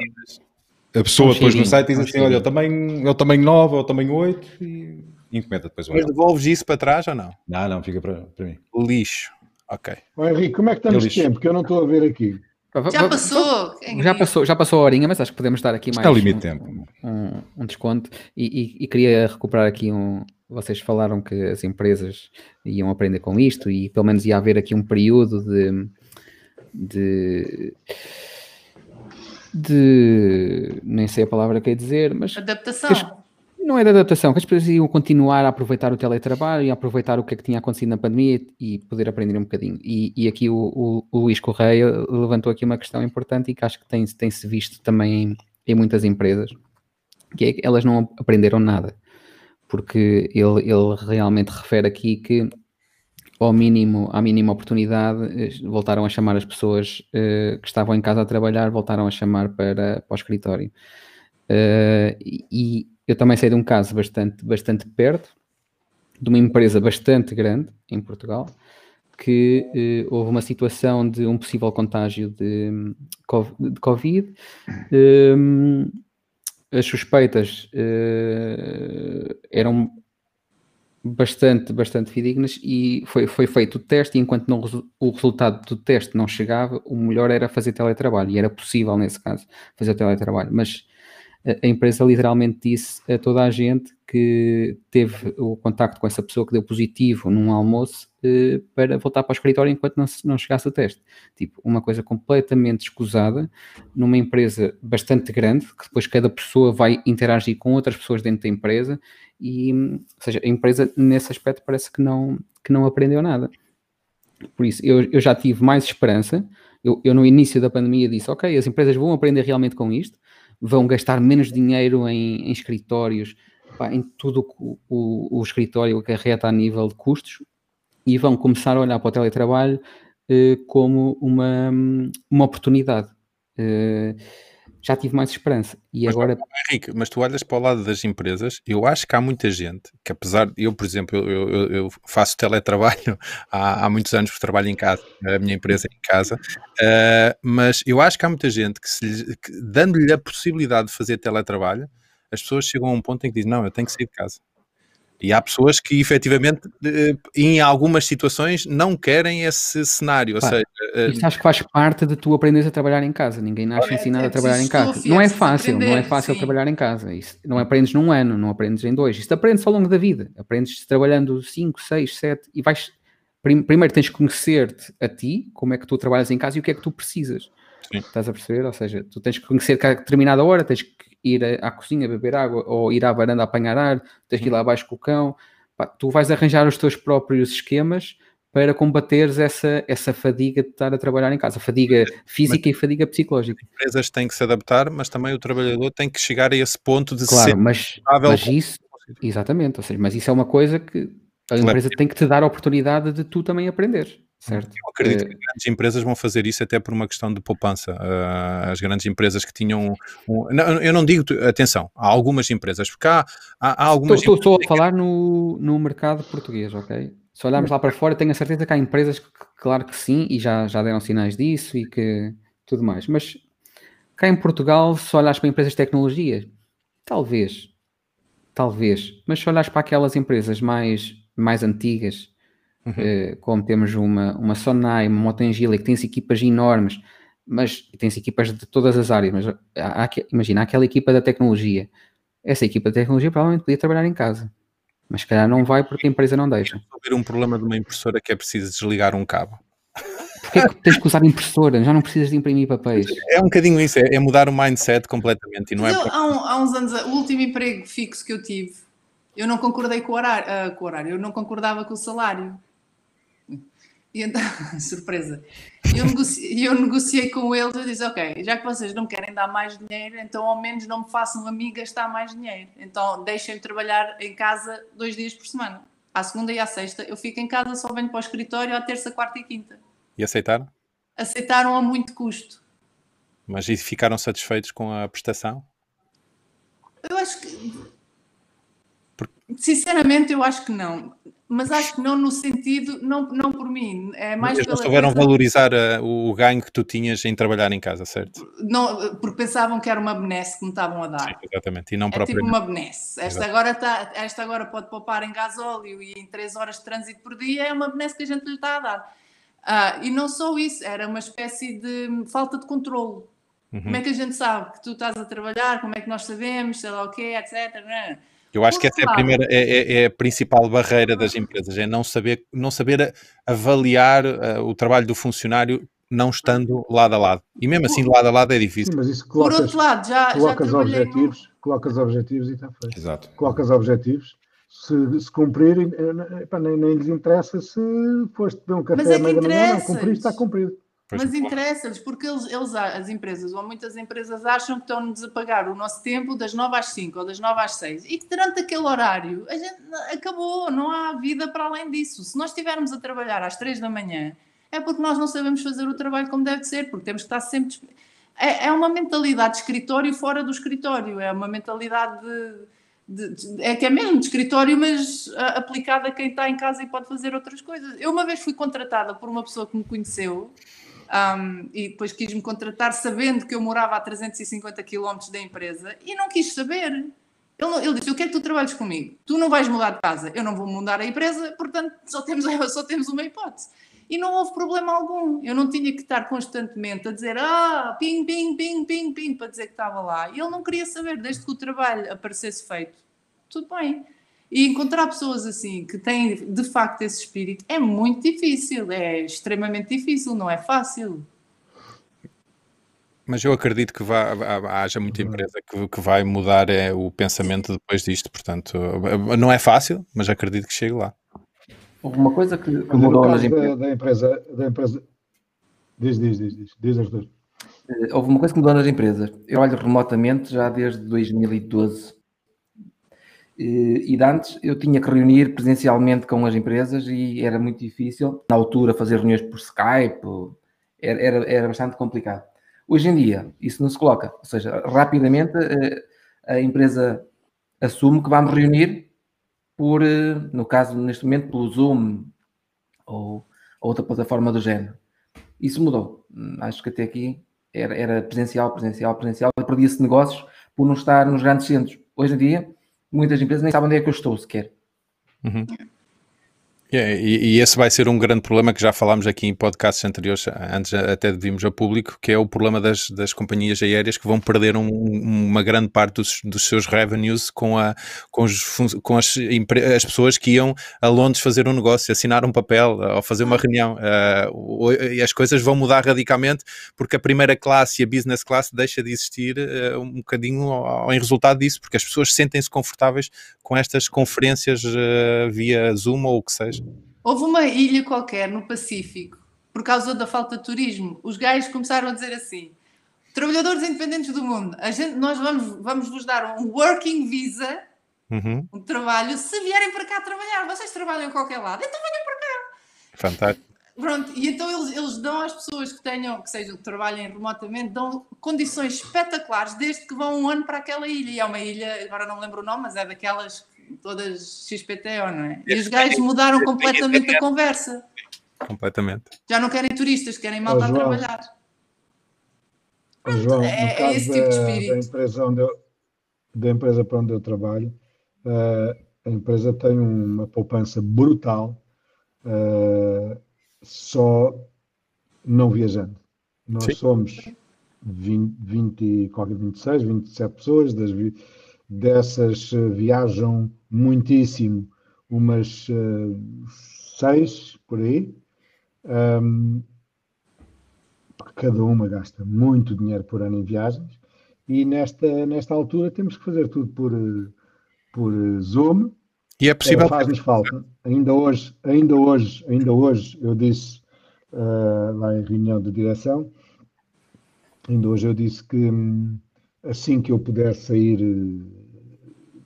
a pessoa depois no site diz assim, olha, é o tamanho, é o tamanho 9, é o tamanho 8 e encomenda depois o anel. Mas devolves isso para trás ou não? Não, não, fica para, para mim. Lixo. Ok. Ô, Henrique, como é que estamos de tempo? Que eu não estou a ver aqui. Já passou. Já passou, já passou a horinha, mas acho que podemos dar aqui mais Está limite um, tempo. Um, um desconto. E, e, e, queria recuperar aqui um. Vocês falaram que as empresas iam aprender com isto e pelo menos ia haver aqui um período de, de de nem sei a palavra que é dizer, mas adaptação. Não é de adaptação, que as pessoas iam continuar a aproveitar o teletrabalho e a aproveitar o que é que tinha acontecido na pandemia e poder aprender um bocadinho. E, e aqui o, o, o, Luís Correia levantou aqui uma questão importante e que acho que tem-se tem -se visto também em, em, muitas empresas, que é que elas não aprenderam nada. Porque ele, ele realmente refere aqui que ao mínimo, à mínima oportunidade, eh, voltaram a chamar as pessoas uh, que estavam em casa a trabalhar, voltaram a chamar para, para o escritório. Uh, e eu também sei de um caso bastante, bastante perto, de uma empresa bastante grande em Portugal, que uh, houve uma situação de um possível contágio de, de Covid. Um, as suspeitas uh, eram bastante, bastante fidedignas e foi, foi feito o teste e enquanto não, o resultado do teste não chegava, o melhor era fazer teletrabalho e era possível nesse caso fazer teletrabalho, mas a empresa literalmente disse a toda a gente que teve o contacto com essa pessoa que deu positivo num almoço eh, para voltar para o escritório enquanto não, não chegasse o teste. Tipo, uma coisa completamente escusada numa empresa bastante grande, que depois cada pessoa vai interagir com outras pessoas dentro da empresa e, ou seja, a empresa nesse aspecto parece que não, que não aprendeu nada. Por isso, eu, eu já tive mais esperança. Eu, eu, no início da pandemia disse, ok, as empresas vão aprender realmente com isto, vão gastar menos dinheiro em, em escritórios, pá, em tudo o, o, o escritório acarreta a nível de custos e vão começar a olhar para o teletrabalho eh, como uma, uma oportunidade. Eh, já tive mais esperança. E mas, agora. Henrique, mas tu olhas para o lado das empresas, eu acho que há muita gente que, apesar. Eu, por exemplo, eu, eu, eu faço teletrabalho (laughs) há, há, muitos anos, porque trabalho em casa, a minha empresa é em casa, uh, mas eu acho que há muita gente que, que dando-lhe a possibilidade de fazer teletrabalho, as pessoas chegam a um ponto em que dizem: Não, eu tenho que sair de casa. E há pessoas que efetivamente, eh, em algumas situações, não querem esse cenário. Ou seja, eh, isto acho que faz parte de tu aprenderes a trabalhar em casa. Ninguém nasce ensinado a trabalhar em casa. Não é fácil, não é fácil sim. trabalhar em casa. Isso não aprendes num ano, não aprendes em dois. Isto aprendes ao longo da vida. Aprendes trabalhando 5, 6, 7 e vais. Primeiro tens que conhecer-te a ti, como é que tu trabalhas em casa e o que é que tu precisas. Sim. Estás a perceber? Ou seja, tu tens que conhecer que a determinada hora tens que ir à cozinha beber água ou ir à varanda apanhar ar, tens que ir lá abaixo com o cão. Pá, tu vais arranjar os teus próprios esquemas para combateres essa, essa fadiga de estar a trabalhar em casa, fadiga física mas, e fadiga psicológica. As empresas têm que se adaptar, mas também o trabalhador tem que chegar a esse ponto de claro, ser mas, mas isso, exatamente, ou seja, mas isso é uma coisa que a empresa tem que te dar a oportunidade de tu também aprender. Certo. Eu acredito que grandes empresas vão fazer isso até por uma questão de poupança. Uh, as grandes empresas que tinham. Um, não, eu não digo, atenção, há algumas empresas, porque há, há, há algumas. Estou, estou, a falar no, no mercado português, ok? Se olharmos lá para fora, tenho a certeza que há empresas que, claro que sim, e já, já deram sinais disso e que tudo mais. Mas cá em Portugal, se olhares para empresas de tecnologia, talvez, talvez, mas se olhares para aquelas empresas mais, mais antigas Uhum. Uh, como temos uma, uma Sonai, uma Motengila, que tem equipas enormes, mas tem equipas de todas as áreas, mas há, há, imagina, aquela equipa da tecnologia, essa equipa da tecnologia provavelmente podia trabalhar em casa, mas se calhar não vai porque a empresa não deixa. Resolver um problema de uma impressora que é preciso desligar um cabo. Porquê é que tens que usar impressora? Já não precisas de imprimir papéis. É um bocadinho isso, é, é mudar o mindset completamente. E não é eu, há, um, há, uns anos, o último emprego fixo que eu tive, eu não concordei com o horário, uh, com o horário eu não concordava com o salário. E então, (laughs) surpresa. Eu eu negociei com eles e disse: Ok, já que vocês não querem dar mais dinheiro, então ao menos não me façam a mim gastar mais dinheiro. Então deixem-me trabalhar em casa dois dias por semana. À segunda e à sexta eu fico em casa, só venho para o escritório à terça, quarta e quinta. E aceitaram? Aceitaram a muito custo. Mas e ficaram satisfeitos com a prestação? Eu acho que. Sinceramente, eu acho que não mas acho que não no sentido, não, não por mim, é mais Eles não souberam coisa... valorizar uh, o ganho que tu tinhas em trabalhar em casa, certo? Não, porque pensavam que era uma benesse que me estavam a dar. Sim, exatamente, e não é tipo propriamente. tipo uma benesse. Esta agora, tá, esta agora pode poupar em gasóleo e em 3 horas de trânsito por dia, é uma benesse que a gente lhe está a dar. Ah, e não só isso, era uma espécie de falta de controle. Uhum. Como é que a gente sabe que tu estás a trabalhar, como é que nós sabemos, sei lá o quê, etc. Não é? Eu acho que essa é a primeira, é, é, é, a principal barreira das empresas, é não saber, não saber avaliar uh, o trabalho do funcionário não estando lado a lado. E mesmo assim, lado a lado é difícil. Sim, mas isso colocas, Por outro lado, já, colocas já objetivos, no... colocas objetivos e está feito. Exato. Colocas objetivos, se, se cumprirem, eh, nem, nem lhes interessa se foste beber um café mas é da manhã, não, cumpriste, está cumprido. Pois Mas interessa-lhes, porque eles, eles, as empresas, ou muitas empresas, acham que estão-nos a pagar o nosso tempo das 9 às 5 ou das 9 às 6 e que durante aquele horário a gente acabou, não há vida para além disso. Se nós estivermos a trabalhar às 3 da manhã, é porque nós não sabemos fazer o trabalho como deve ser, porque temos que estar sempre. É, é uma mentalidade de escritório fora do escritório, é uma mentalidade de de, de, é que é mesmo de escritório, mas uh, aplicado a quem está em casa e pode fazer outras coisas. Eu uma vez fui contratada por uma pessoa que me conheceu um, e depois quis-me contratar sabendo que eu morava a 350 km da empresa e não quis saber. Ele, ele disse: Eu quero que tu trabalhes comigo. Tu não vais mudar de casa, eu não vou mudar a empresa, portanto só temos, (laughs) só temos uma hipótese. E não houve problema algum. Eu não tinha que estar constantemente a dizer ah, ping, ping, ping, ping, ping, para dizer que estava lá. E ele não queria saber, desde que o trabalho aparecesse feito, tudo bem. E encontrar pessoas assim, que têm de facto esse espírito, é muito difícil, é extremamente difícil, não é fácil. Mas eu acredito que vá, haja muita empresa que, que vai mudar é, o pensamento depois disto, portanto, não é fácil, mas acredito que chegue lá. Houve uma coisa que, que mudou nas empresas. Da, da, empresa, da empresa. Diz, diz, diz, diz, diz as duas. Eh, houve uma coisa que mudou nas empresas. Eu olho remotamente já desde 2012. E de antes eu tinha que reunir presencialmente com as empresas e era muito difícil. Na altura, fazer reuniões por Skype era, era, era bastante complicado. Hoje em dia, isso não se coloca. Ou seja, rapidamente eh, a empresa assume que vamos reunir por, eh, no caso, neste momento, pelo Zoom ou outra plataforma do género. Isso mudou. Hum, acho que até aqui era, era presencial, presencial, presencial, perdia-se negócios por não estar nos grandes centros. Hoje em dia, muitas empresas nem sabem onde é que eu estou sequer. Uhum. Yeah, e, e, esse vai ser um grande problema que já falámos aqui em podcasts anteriores, antes até de virmos a público, que é o problema das, das companhias aéreas que vão perder um, uma grande parte dos, dos, seus revenues com, a, com, os, com as, as, pessoas que iam a Londres fazer um negócio, assinar um papel ou fazer uma reunião. Uh, e as coisas vão mudar radicalmente porque a primeira classe e a business class deixa de existir uh, um bocadinho em resultado disso, porque as pessoas sentem-se confortáveis com estas conferências uh, via Zoom ou o que seja. Houve uma ilha qualquer no Pacífico, por causa da falta de turismo. Os gajos começaram a dizer assim: trabalhadores independentes do mundo, a gente, nós vamos, vamos vos dar um working visa, uhum. um trabalho, se vierem para cá trabalhar. Vocês trabalham em qualquer lado, então venham para cá. Fantástico. Pronto, e então eles, eles dão às pessoas que tenham, que sejam, que trabalhem remotamente, dão condições espetaculares desde que vão um ano para aquela ilha. E é uma ilha, agora não lembro o nome, mas é daquelas todas XPTO, não é? E os gajos mudaram completamente a conversa. Completamente. Já não querem turistas, querem malta a trabalhar. Pronto, João, é, é, esse tipo de espírito. Da empresa, onde eu, da empresa para onde eu trabalho, uh, a empresa tem uma poupança brutal uh, só não viajando. Nós Sim. somos 20, 20, 26, 27 pessoas, das, dessas uh, viajam muitíssimo, umas uh, seis por aí. Um, cada uma gasta muito dinheiro por ano em viagens e nesta, nesta altura temos que fazer tudo por, por Zoom. E é possível. É, Faz-nos falta. Ainda hoje, ainda hoje, ainda hoje, eu disse uh, lá em reunião de direção, ainda hoje eu disse que hum, assim que eu puder sair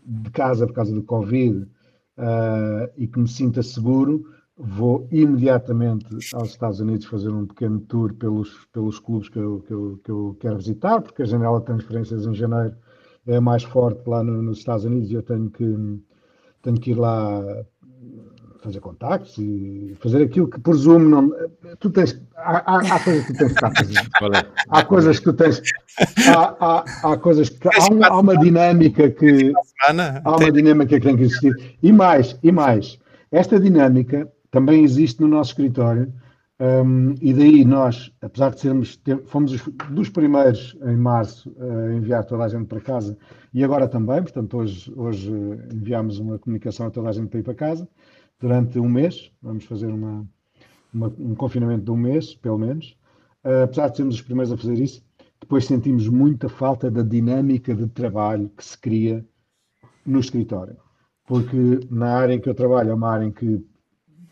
de casa por causa do Covid uh, e que me sinta seguro, vou imediatamente aos Estados Unidos fazer um pequeno tour pelos, pelos clubes que eu, que, eu, que eu quero visitar, porque a janela de transferências em janeiro é mais forte lá no, nos Estados Unidos e eu tenho que, tenho que ir lá fazer contactos e fazer aquilo que por Zoom não. Tu tens. Há, há, há coisas que tu tens que estar fazer. (laughs) Há coisas que tu tens. Há, há, há coisas que. Há, um, há uma dinâmica que. Há uma dinâmica que tem que existir. E mais, e mais. Esta dinâmica também existe no nosso escritório. Um, e daí nós, apesar de sermos, fomos os, dos primeiros em março a enviar toda a gente para casa e agora também, portanto hoje, hoje enviámos uma comunicação a toda a gente para ir para casa, durante um mês, vamos fazer uma, uma, um confinamento de um mês, pelo menos. Uh, apesar de sermos os primeiros a fazer isso, depois sentimos muita falta da dinâmica de trabalho que se cria no escritório. Porque na área em que eu trabalho é uma área em que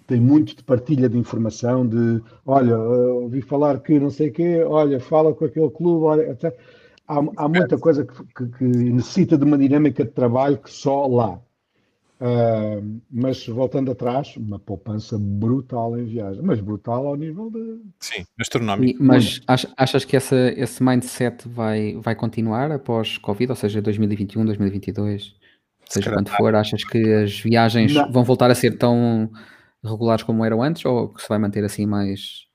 tem muito de partilha de informação, de olha, uh, ouvi falar que não sei o quê, olha, fala com aquele clube, olha, etc. Há, há muita coisa que, que, que necessita de uma dinâmica de trabalho que só lá. Uh, mas voltando atrás, uma poupança brutal em viagem, mas brutal ao nível de. Sim, astronómico. E, mas achas que essa, esse mindset vai, vai continuar após Covid, ou seja, 2021, 2022? seja quando for, achas que as viagens não. vão voltar a ser tão regulares como eram antes ou que se vai manter assim mais,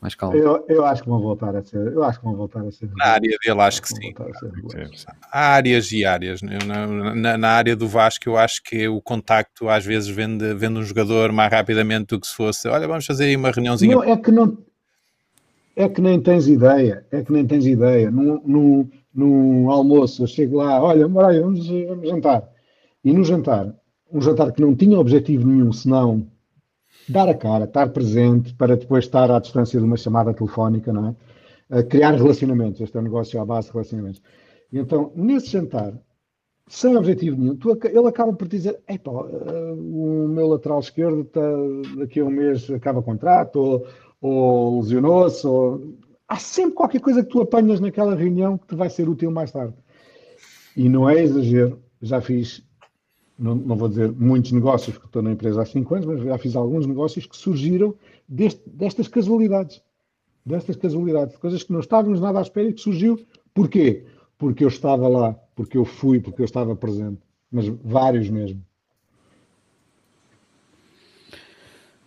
mais calmo? Eu, eu acho que vão voltar a ser. Eu acho que vão voltar a ser. Na área dele, acho que sim. Há áreas e áreas. Na, na, na, área do Vasco, eu acho que o contacto às vezes vende, vende um jogador mais rapidamente do que se fosse. Olha, vamos fazer aí uma reuniãozinha. Não, é que não. É que nem tens ideia. É que nem tens ideia. No, no, no almoço, eu chego lá, olha, vamos, vamos jantar. E no jantar, um jantar que não tinha objetivo nenhum, senão dar a cara, estar presente, para depois estar à distância de uma chamada telefónica, não é? criar relacionamentos. Este é um negócio à base de relacionamentos. E então, nesse jantar, sem objetivo nenhum, tu, ele acaba por dizer: Epá, uh, o meu lateral esquerdo está, daqui a um mês acaba contrato, ou, ou lesionou-se, ou... há sempre qualquer coisa que tu apanhas naquela reunião que te vai ser útil mais tarde. E não é exagero, já fiz não, não, vou dizer muitos negócios, porque estou na empresa há 5 anos, mas já fiz alguns negócios que surgiram deste, destas casualidades. Destas casualidades, coisas que não estávamos nada à espera e que surgiu. Porquê? Porque eu estava lá, porque eu fui, porque eu estava presente. Mas vários mesmo.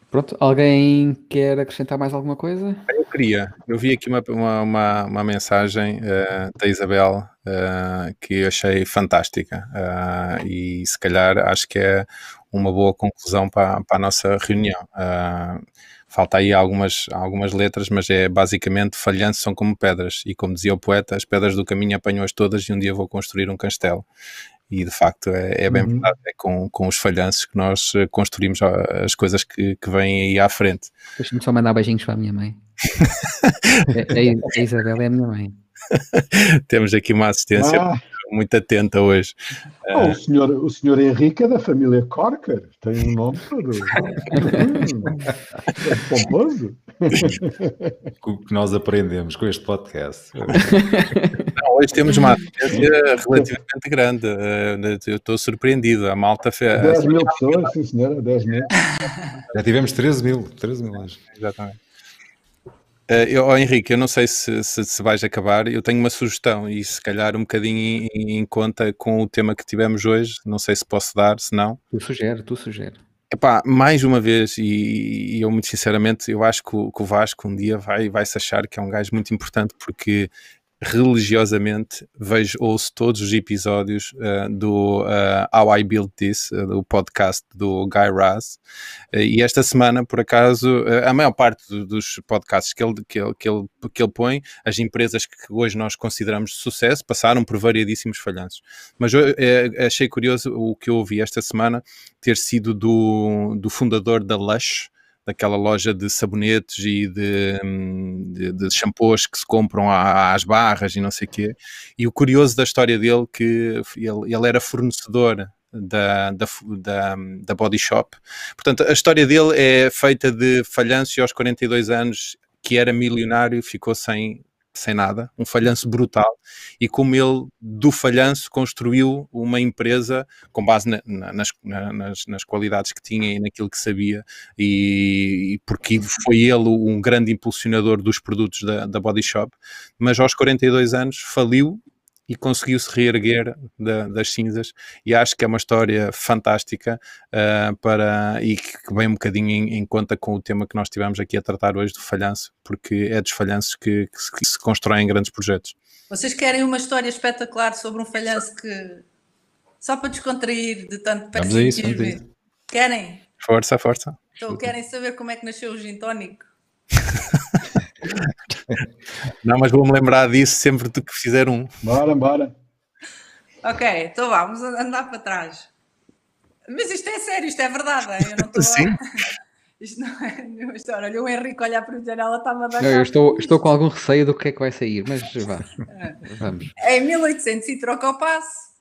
Pronto, alguém quer acrescentar mais alguma coisa? Eu queria. Eu vi aqui uma, uma, uma, uma mensagem uh, da Isabel uh, que achei fantástica uh, e se calhar acho que é uma boa conclusão para, para a nossa reunião. falta aí algumas, algumas letras, mas é basicamente falhanços são como pedras e como dizia o poeta, as pedras do caminho apanho-as todas e um dia vou construir um castelo e de facto é, é bem uhum. verdade, é com, com os falhanços que nós construímos as coisas que, que vêm aí à frente. Deixa-me só mandar beijinhos para a minha mãe. a, (laughs) a, Isabel é a minha mãe. (laughs) Temos aqui uma assistência ah. muito atenta hoje. Oh, o, senhor, o senhor Henrique é da família Corker, tem um nome todo (laughs) é pomposo. O que nós aprendemos com este podcast. Não, hoje temos uma assistência relativamente grande. Uh, eu estou surpreendido. A malta fez. 10 mil pessoas, sim senhora, 10 mil. Já tivemos 13 mil, 13 mil hoje. Exatamente. Uh, eu, oh, Henrique, eu não sei se, se, se, vais acabar, eu tenho uma sugestão e se calhar um bocadinho em, em, conta com o tema que tivemos hoje, não sei se posso dar, se não. Tu sugere, tu sugere. Epá, mais uma vez, e, e eu muito sinceramente, eu acho que o, que o Vasco um dia vai, vai se achar que é um gajo muito importante porque religiosamente vejo, ouço todos os episódios uh, do uh, How I Built This, uh, do podcast do Guy Raz, e esta semana, por acaso, a maior parte do, dos podcasts que ele, que, ele, que, ele, que ele põe, as empresas que hoje nós consideramos de sucesso, passaram por variedíssimos falhanços. Mas eu achei curioso o que eu ouvi esta semana ter sido do, do fundador da Lush, daquela loja de sabonetes e de, de, de shampoos que se compram às barras e não sei o quê. E o curioso da história dele que ele, ele era fornecedor da, da, da, da, Body Shop. Portanto, a história dele é feita de falhanço e aos 42 anos, que era milionário, ficou sem sem nada, um falhanço brutal, e como ele, do falhanço, construiu uma empresa com base na, na, nas, na, nas, nas, qualidades que tinha e naquilo que sabia, e, e, porque foi ele um grande impulsionador dos produtos da, da Body Shop, mas aos 42 anos faliu e conseguiu-se reerguer da, das cinzas e acho que é uma história fantástica uh, para, e que vem um bocadinho em, em, conta com o tema que nós tivemos aqui a tratar hoje do falhanço, porque é dos falhanços que, que, se, que se constroem grandes projetos. Vocês querem uma história espetacular sobre um falhanço que só para descontrair de tanto Vamos a isso, vamos a isso. Querem? Força, força. Então querem saber como é que nasceu o gin tónico? (laughs) Não, mas vou-me lembrar disso sempre que fizer um. Bora, bora. Ok, então vamos andar para trás. Mas isto é sério, isto é verdade. Eu não estou Sim. A... (laughs) Isto não é nenhuma história. Olha, o Henrique olhar para o janela estava a dar. Eu estou, estou com algum receio do que é que vai sair, mas vá. (laughs) Vamos. Em 1800 e troca o passo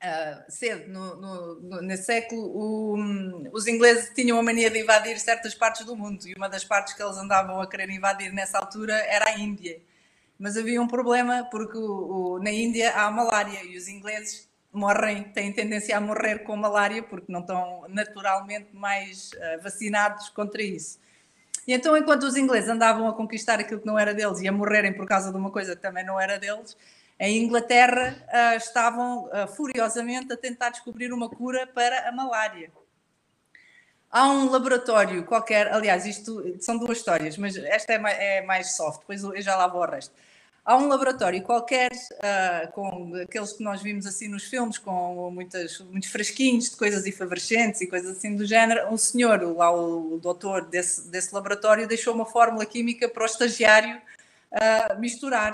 Uh, cedo no, no, no, nesse século, o, um, os ingleses tinham a mania de invadir certas partes do mundo e uma das partes que eles andavam a querer invadir nessa altura era a Índia. Mas havia um problema porque o, o, na Índia há malária e os ingleses morrem, têm tendência a morrer com malária porque não estão naturalmente mais uh, vacinados contra isso. E então, enquanto os ingleses andavam a conquistar aquilo que não era deles e a morrerem por causa de uma coisa que também não era deles, Em Inglaterra uh, estavam uh, furiosamente a tentar descobrir uma cura para a malária. Há um laboratório qualquer, aliás, isto são duas histórias, mas esta é mais, é mais soft, depois eu já lá vou ao resto. Há um laboratório qualquer, uh, com aqueles que nós vimos assim nos filmes, com muitas, muitos frasquinhos de coisas efervescentes e coisas assim do género. Um senhor, lá o, o doutor desse, desse laboratório, deixou uma fórmula química para o estagiário misturar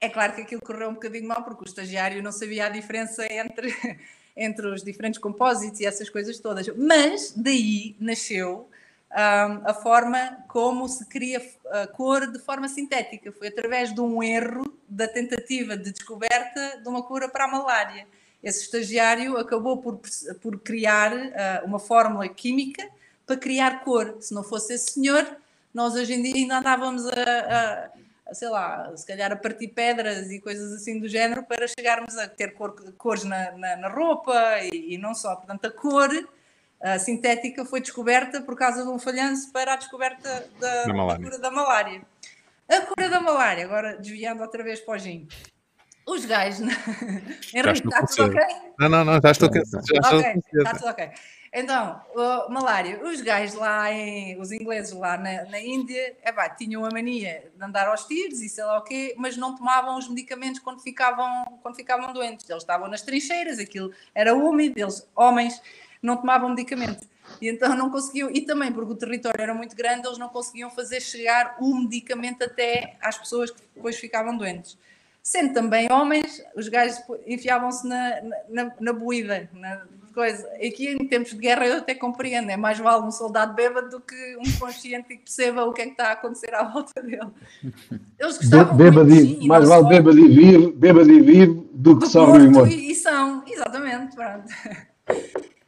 é claro que aquilo correu um bocadinho mal, porque o estagiário não sabia a diferença entre, (laughs) entre os diferentes compósitos e essas coisas todas. Mas daí nasceu um, a forma como se cria a cor de forma sintética. Foi através de um erro da tentativa de descoberta de uma cura para a malária. Esse estagiário acabou por, por criar uh, uma fórmula química para criar cor. Se não fosse esse senhor, nós hoje em dia ainda andávamos a, a sei lá, se calhar a partir pedras e coisas assim do género para chegarmos a ter cor, cores na, na, na roupa e, e, não só. Portanto, a cor a sintética foi descoberta por causa de um falhanço para a descoberta da, da, cura da malária. A cura da malária, agora desviando outra vez para o gin. Os gajos. (laughs) Henrique, está tudo ok? Não, não, não, já estou. Já estou ok, está tudo ok. Então, malária, os gajos lá, em, os ingleses lá na, na Índia, tinham a mania de andar aos tiros e sei lá o quê, mas não tomavam os medicamentos quando ficavam, quando ficavam doentes. Eles estavam nas trincheiras, aquilo era úmido, eles, homens, não tomavam medicamento. E então não conseguiam, e também porque o território era muito grande, eles não conseguiam fazer chegar o medicamento até às pessoas que depois ficavam doentes sendo também homens, os gajos enfiavam-se na, na, na buída, na coisa. Aqui em tempos de guerra eu até compreendo, é mais vale um soldado bêbado do que um consciente que perceba o que é que está a acontecer à (laughs) volta dele. Eles gostavam bêbado muito, sim, mais vale bêbado e vivo, bêbado e vivo do que sóbrio e morto. E são, exatamente, pronto.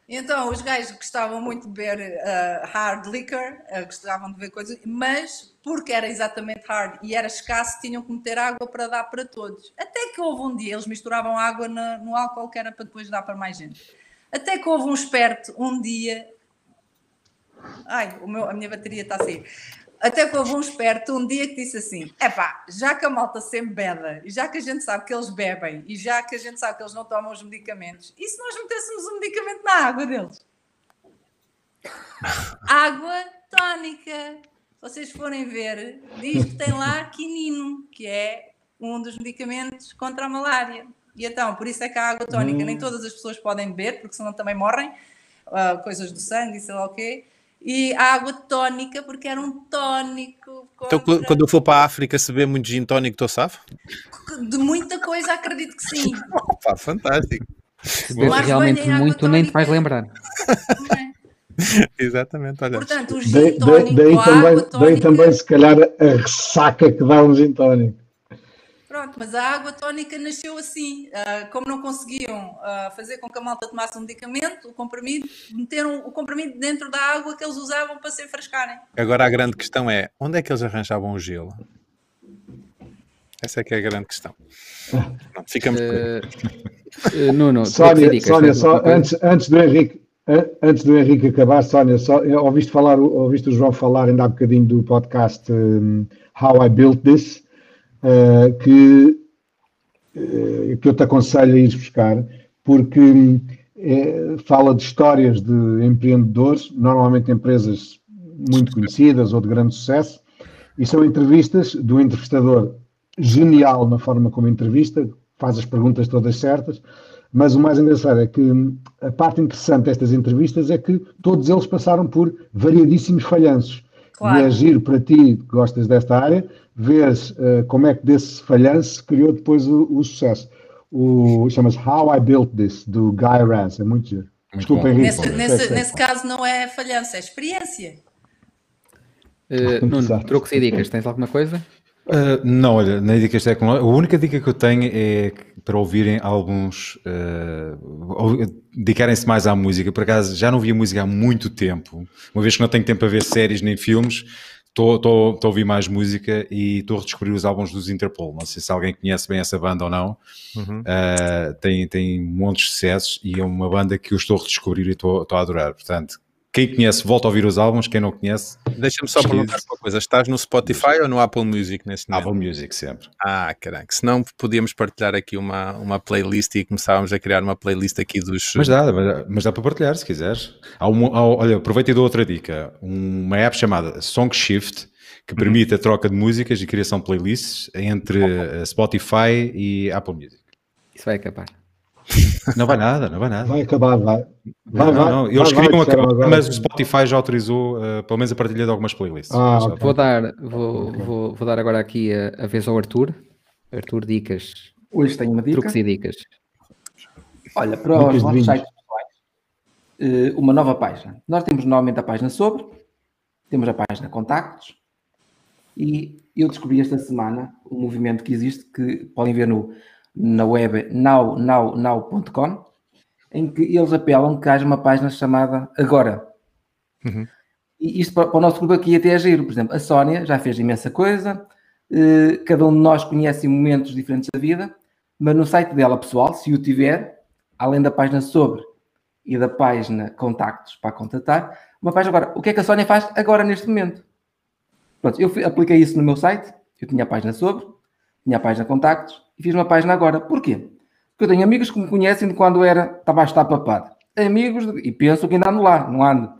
Então, os gajos gostavam muito de beber uh, hard liquor, uh, gostavam de ver coisas, mas porque era exatamente hard e era escasso, tinham que meter água para dar para todos. Até que houve um dia, eles misturavam água no, no álcool que era para depois dar para mais gente. Até que houve um esperto, um dia. Ai, o meu, a minha bateria está a sair. Até que houve um esperto um dia que disse assim: é pá, já que a malta sempre bebe, e já que a gente sabe que eles bebem, e já que a gente sabe que eles não tomam os medicamentos, e se nós metêssemos o um medicamento na água deles? (laughs) água tónica. Se vocês forem ver, diz que tem lá quinino, que é um dos medicamentos contra a malária. E então, por isso é que a água tónica hum. nem todas as pessoas podem beber, porque senão também morrem, uh, coisas do sangue e sei lá o quê e a água tónica, porque era um tónico. Então, contra... Então, quando eu for para a África, se beber muito gin tónico, estou safo? De muita coisa, acredito que sim. (laughs) Opa, fantástico. Se beber realmente muito, nem te vais lembrar. (laughs) É? Exatamente, olha. Portanto, o gin tónico, daí, daí, também, tónica... daí também, se calhar, a ressaca que dá um gin tónico. Pronto, mas a água tónica nasceu assim. Uh, como não conseguiam uh, fazer com que a malta tomasse um medicamento, o comprimido, meteram o comprimido dentro da água que eles usavam para se enfrascarem. Agora a grande questão é, onde é que eles arranjavam o gelo? Essa é que é a grande questão. Pronto, ficamos uh, Nuno, Sónia, Sónia só, antes, antes do Henrique, antes do Henrique acabar, Sónia, só, ouviste, falar, ouviste o João falar ainda há bocadinho do podcast um, How I Built This, uh, que, uh, que eu te aconselho a ir buscar, porque uh, fala de histórias de empreendedores, normalmente empresas muito conhecidas ou de grande sucesso, e são entrevistas do entrevistador genial na forma como entrevista, faz as perguntas todas certas, mas o mais engraçado é que a parte interessante destas entrevistas é que todos eles passaram por variadíssimos falhanços. Claro. E é giro para ti, que gostas desta área, ver uh, como é que desse falhanço criou depois o, o sucesso. O, chama-se How I Built This, do Guy Raz, é muito giro. Desculpa, Henrique. Nesse, nesse, nesse, caso não é falhança, é experiência. Uh, Nuno, trocos e dicas, tens alguma coisa? Uh, não, olha, na dicas tecnológicas, a única dica que eu tenho é para ouvirem alguns, uh, dedicarem-se mais à música. Por acaso, já não via música há muito tempo, uma vez que não tenho tempo para ver séries nem filmes, estou a ouvir mais música e estou a redescobrir os álbuns dos Interpol. Não sei se alguém conhece bem essa banda ou não. Uhum. Uh, tem, tem um monte de sucessos e é uma banda que eu estou a redescobrir e estou, estou a adorar. Portanto, quem conhece, volta a ouvir os álbuns. Quem não conhece. Deixa-me só perguntar uma coisa: estás no Spotify ou no Apple Music neste momento? Apple Music, sempre. Ah, caramba. Senão podíamos partilhar aqui uma, uma playlist e começávamos a criar uma playlist aqui dos. Mas dá, mas dá para partilhar se quiseres. Há um, há, olha, aproveita e dou outra dica: uma app chamada Song Shift que uhum. permite a troca de músicas e criação de playlists entre Spotify e Apple Music. Isso vai acabar. Não vai nada, não vai nada. Vai acabar, vai. vai, não, vai não, Eles vai, queriam acabar, mas o Spotify já autorizou uh, pelo menos a partilha de algumas playlists. Ah, okay. Vou dar, vou, vou, vou, dar agora aqui a, a, vez ao Arthur. Arthur, dicas. Hoje tenho uma dica. Truques e dicas. Olha, para dicas os nossos sites pessoais, uh, uma nova página. Nós temos normalmente a página sobre, temos a página contactos e eu descobri esta semana um movimento que existe que podem ver no na web nownow.com, em que eles apelam que haja uma página chamada Agora. Uhum. E isto para, para, o nosso grupo aqui até é giro. Por exemplo, a Sónia já fez imensa coisa, eh, cada um de nós conhece momentos diferentes da vida, mas no site dela pessoal, se o tiver, além da página sobre e da página contactos para contatar, uma página agora. O que é que a Sónia faz agora neste momento? Pronto, eu apliquei isso no meu site, eu tinha a página sobre, tinha a página contactos e fiz uma página agora. Porquê? Porque eu tenho amigos que me conhecem de quando era, a estar papado. Amigos, de, e penso que ainda ando lá, não ando.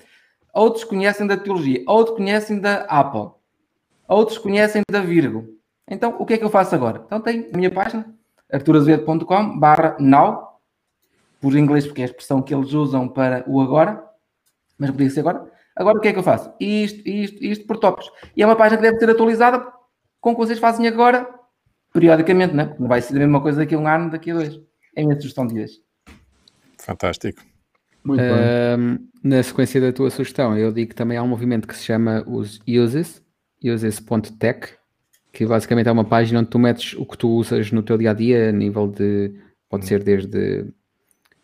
Outros conhecem da teologia, outros conhecem da Apple, outros conhecem da Virgo. Então, o que é que eu faço agora? Então, tenho a minha página, arturazevedo.com barra now, por inglês, porque é a expressão que eles usam para o agora, mas podia ser agora. Agora, o que é que eu faço? Isto, isto, isto por tópicos. E é uma página que deve ser atualizada com o que vocês fazem agora periodicamente, não é? Não vai ser a mesma coisa daqui a um ano, daqui a dois. É a minha sugestão de hoje. Fantástico. Muito bem. Na sequência da tua sugestão, eu digo que também há um movimento que se chama os uses, uses.tech, que basicamente é uma página onde tu metes o que tu usas no teu dia a dia, a nível de. pode ser desde,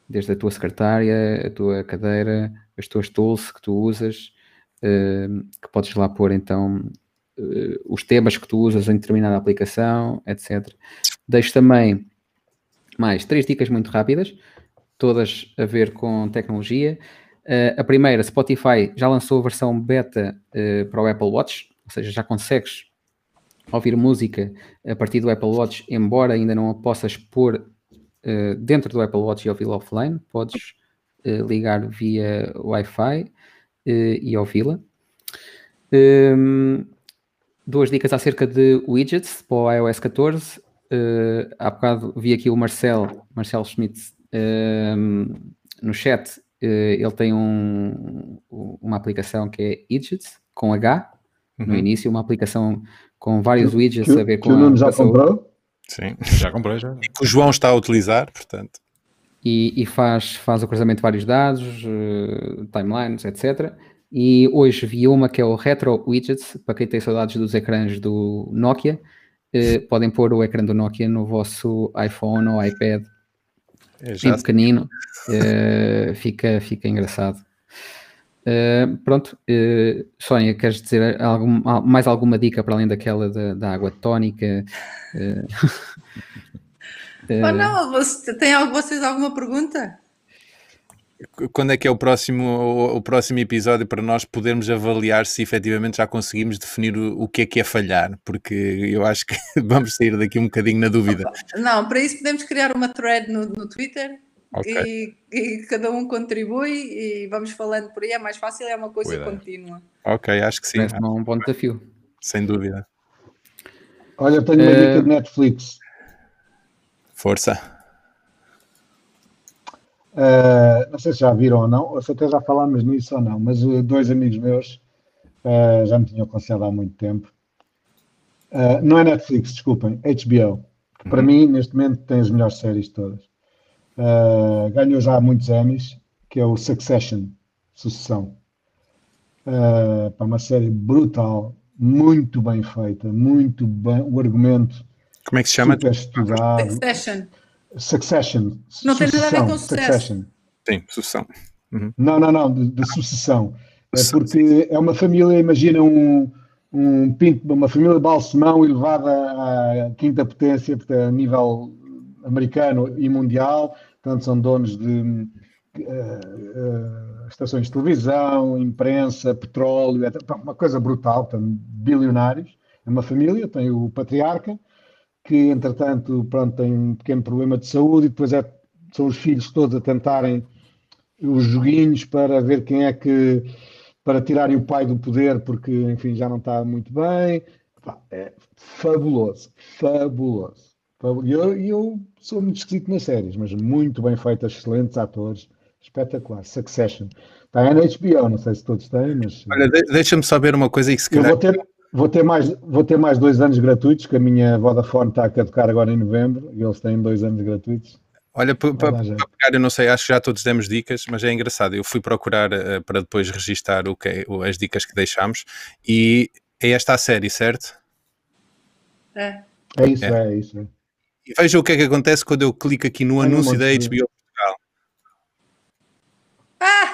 desde a tua secretária, a tua cadeira, as tuas tools que tu usas, que podes lá pôr então uh, os temas que tu usas em determinada aplicação, etc. Deixo também mais três dicas muito rápidas, todas a ver com tecnologia. Uh, a primeira, Spotify já lançou a versão beta uh, para o Apple Watch, ou seja, já consegues ouvir música a partir do Apple Watch, embora ainda não a possas pôr uh, dentro do Apple Watch e ouvi-la offline, podes ligar via Wi-Fi e ouvi-la. Um, duas dicas acerca de widgets para o iOS 14. Uh, há bocado vi aqui o Marcel, Marcel Schmidt, uh, no chat. Uh, ele tem um, uma aplicação que é Widgets, com H, uhum. no início, uma aplicação com vários widgets que, a ver com que o Nuno já comprou? Sim, já comprei já. E que o João está a utilizar, portanto. E, e faz, faz o cruzamento de vários dados, uh, timelines, etc. E hoje vi uma que é o Retro Widgets, para quem tem saudades dos ecrãs do Nokia, eh, podem pôr o ecrã do Nokia no vosso iPhone ou iPad, é em pequenino, eh, fica, fica engraçado. Uh, pronto, uh, Sónia, queres dizer algum, mais alguma dica para além daquela da, da água tónica? Uh, (laughs) oh, não, você, tem vocês alguma pergunta? Quando é que é o próximo, o, o, próximo episódio para nós podermos avaliar se efetivamente já conseguimos definir o, o que é que é falhar? Porque eu acho que (laughs) vamos sair daqui um bocadinho na dúvida. Não, para isso podemos criar uma thread no, no Twitter okay. e, e, cada um contribui e vamos falando por aí, é mais fácil, é uma coisa Cuidado. contínua. Ok, acho que sim. Parece um bom desafio. Sem dúvida. Olha, eu tenho uma uh... dica de Netflix. Força. Uh, não sei se já viram ou não, ou se até já falámos nisso ou não, mas uh, dois amigos meus uh, já me tinham aconselhado há muito tempo. não é Netflix, desculpem, HBO, que para uhum. mim neste momento tem as melhores séries todas. ganhou já muitos Emmys, que é o Succession, Sucessão. para uma série brutal, muito bem feita, muito bem, o argumento. Como é que se chama? Super estudado. Succession. Succession. Não tem nada a ver com sucesso. Sim, sucessão. Uhum. Não, não, não, de, de, sucessão. É porque é uma família, imagina um, um pinto, uma família balsemão elevada à quinta potência, a nível americano e mundial, portanto são donos de, uh, estações de televisão, imprensa, petróleo, uma coisa brutal, portanto, bilionários. É uma família, tem o patriarca, que entretanto pronto, tem um pequeno problema de saúde e depois é, são os filhos todos a tentarem os joguinhos para ver quem é que para tirarem o pai do poder porque enfim já não está muito bem. É fabuloso fabuloso. E eu, eu, sou muito esquisito nas séries mas muito bem feitas excelentes atores espetacular Succession. Está na HBO não sei se todos têm mas olha deixa-me saber uma coisa que se calhar... eu vou ter Vou ter, mais, vou ter mais dois anos gratuitos, que a minha Vodafone está a caducar agora em novembro e eles têm dois anos gratuitos. Olha, para pegar, eu não sei, acho que já todos demos dicas, mas é engraçado. Eu fui procurar uh, para depois registar o que é, as dicas que deixámos e é esta a série, certo? É. É isso, é, é isso. É. E veja o que é que acontece quando eu clico aqui no é anúncio da HBO Portugal. Ah!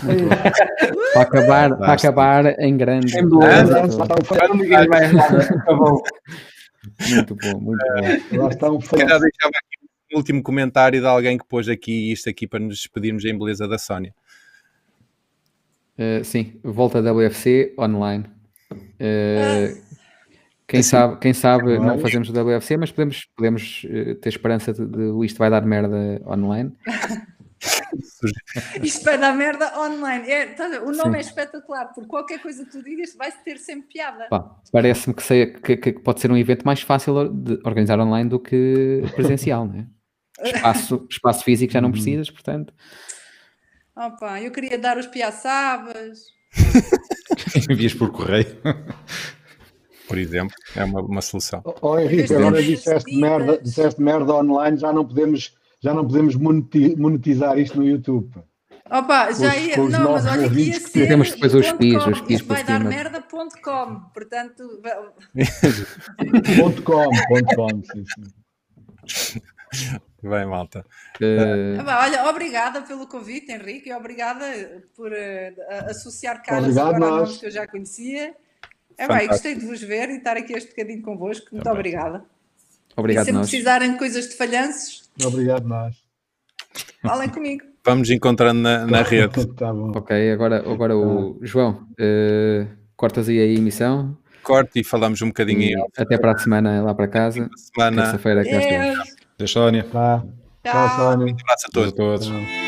(laughs) para acabar, para acabar em grande. Em Muito bom, muito bom. Lá está um deixava aqui um último comentário de alguém que pôs aqui isto aqui para nos despedirmos em beleza da Sónia. Uh, sim, volta da WFC online. Uh, quem, assim, sabe, quem sabe não fazemos o WFC, mas podemos, podemos uh, ter esperança de, de isto vai dar merda online. (laughs) (laughs) Isto vai dar merda online. É, tá, o nome Sim. é espetacular, porque qualquer coisa que tu digas vai ter sempre piada. Parece-me que, que, que, pode ser um evento mais fácil de organizar online do que presencial, não é? (laughs) Espaço, espaço físico já não uhum. precisas, portanto. Opa, eu queria dar os piaçabas. (laughs) Envias por correio. Por exemplo, é uma, uma solução. Oh, oh Henrique, agora disseste merda, disseste merda online, já não podemos já não podemos monetizar isto no YouTube. Opa, já ia. não, mas olha que ia ser. Temos depois os PIs, os PIs vai dar merda.com, portanto. ponto .com, ponto .com, sim, sim. Bem, malta. Uh... olha, obrigada pelo convite, Henrique, e obrigada por uh, associar caras agora a nomes que eu já conhecia. É bem, gostei de vos ver e estar aqui este bocadinho convosco. Muito Também. obrigada. Obrigado, e se nós. precisarem de coisas de falhanços, obrigado, nós. Falem comigo. Vamos encontrando na, na rede. tá bom. Ok, agora, agora o tá. João, uh, cortas aí a emissão. Corte e falamos um bocadinho e aí. Até para a semana lá para casa. Semana. Terça-feira cá Deixa, Sónia. Tá. Tchau, Sónia. Um abraço a todos. A todos.